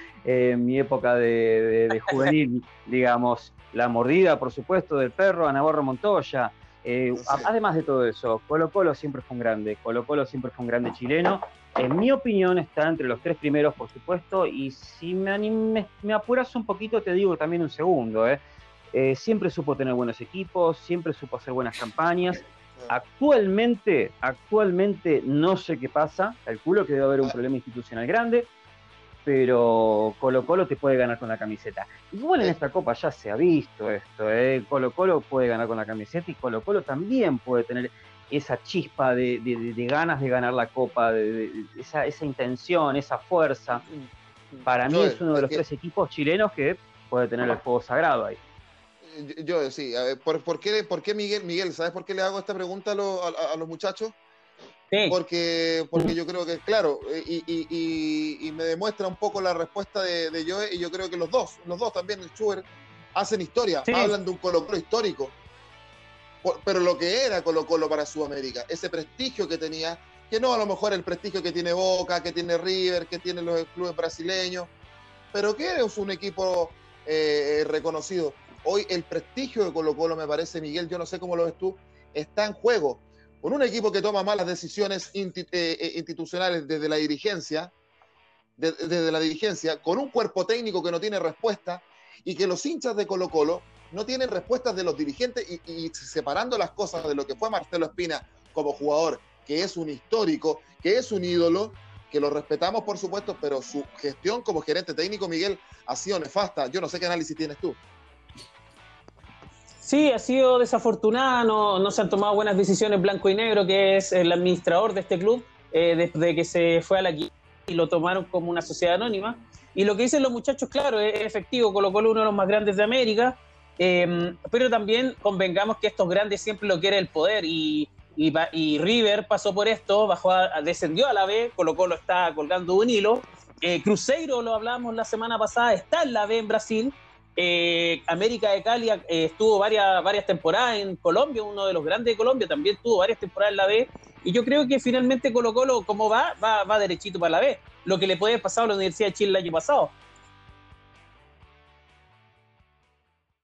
en mi época de, juvenil, digamos, la mordida, por supuesto, del perro a Navarro Montoya. Eh, además de todo eso, Colo Colo siempre fue un grande, Colo Colo siempre fue un grande chileno en mi opinión está entre los tres primeros, por supuesto, y si me, apuras un poquito, te digo también un segundo. ¿eh? ¿eh? siempre supo tener buenos equipos, siempre supo hacer buenas campañas. Actualmente, actualmente no sé qué pasa, calculo que debe haber un problema institucional grande, pero Colo Colo te puede ganar con la camiseta. Igual en esta copa ya se ha visto esto, ¿eh? Colo Colo puede ganar con la camiseta y Colo Colo también puede tener esa chispa de, ganas de ganar la copa, de, esa, esa, intención, esa fuerza. Para mí es uno de los tres equipos chilenos que puede tener el fuego sagrado ahí. Yo, sí, a ver, ¿por, qué, ¿por, qué, Miguel? Miguel, ¿sabes por qué le hago esta pregunta a, los muchachos? Porque, porque yo creo que, claro, y, y, y, me demuestra un poco la respuesta de, de Joe, y yo creo que los dos, los dos también, el Schubert, hacen historia, hablan de un Colo histórico pero lo que era Colo Colo para Sudamérica, ese prestigio que tenía, que no a lo mejor el prestigio que tiene Boca, que tiene River, que tienen los clubes brasileños, pero que es un equipo eh, reconocido. Hoy el prestigio de Colo Colo, me parece, Miguel, yo no sé cómo lo ves tú, está en juego. Con un equipo que toma malas decisiones eh, eh, institucionales desde la dirigencia, desde la dirigencia, con un cuerpo técnico que no tiene respuesta y que los hinchas de Colo Colo no tienen respuestas de los dirigentes y, separando las cosas de lo que fue Marcelo Espina como jugador, que es un histórico, que es un ídolo, que lo respetamos por supuesto, pero su gestión como gerente técnico, Miguel, ha sido nefasta. Yo no sé qué análisis tienes tú. Sí, ha sido desafortunada, no, no se han tomado buenas decisiones Blanco y Negro, que es el administrador de este club, eh, desde que se fue a la y lo tomaron como una sociedad anónima. Y lo que dicen los muchachos, claro, es efectivo, colocó uno de los más grandes de América, Em, pero también convengamos que estos grandes siempre lo quiere el poder y, y, River pasó por esto, bajó descendió a la B, Colo lo está colgando un hilo. Eh, Cruzeiro, lo hablábamos la semana pasada, está en la B en Brasil. Eh, América de Cali eh, estuvo varias, varias temporadas en Colombia, uno de los grandes de Colombia, también tuvo varias temporadas en la B. Y yo creo que finalmente Colo Colo, como va, va, va derechito para la B. Lo que le puede pasar a la Universidad de Chile el año pasado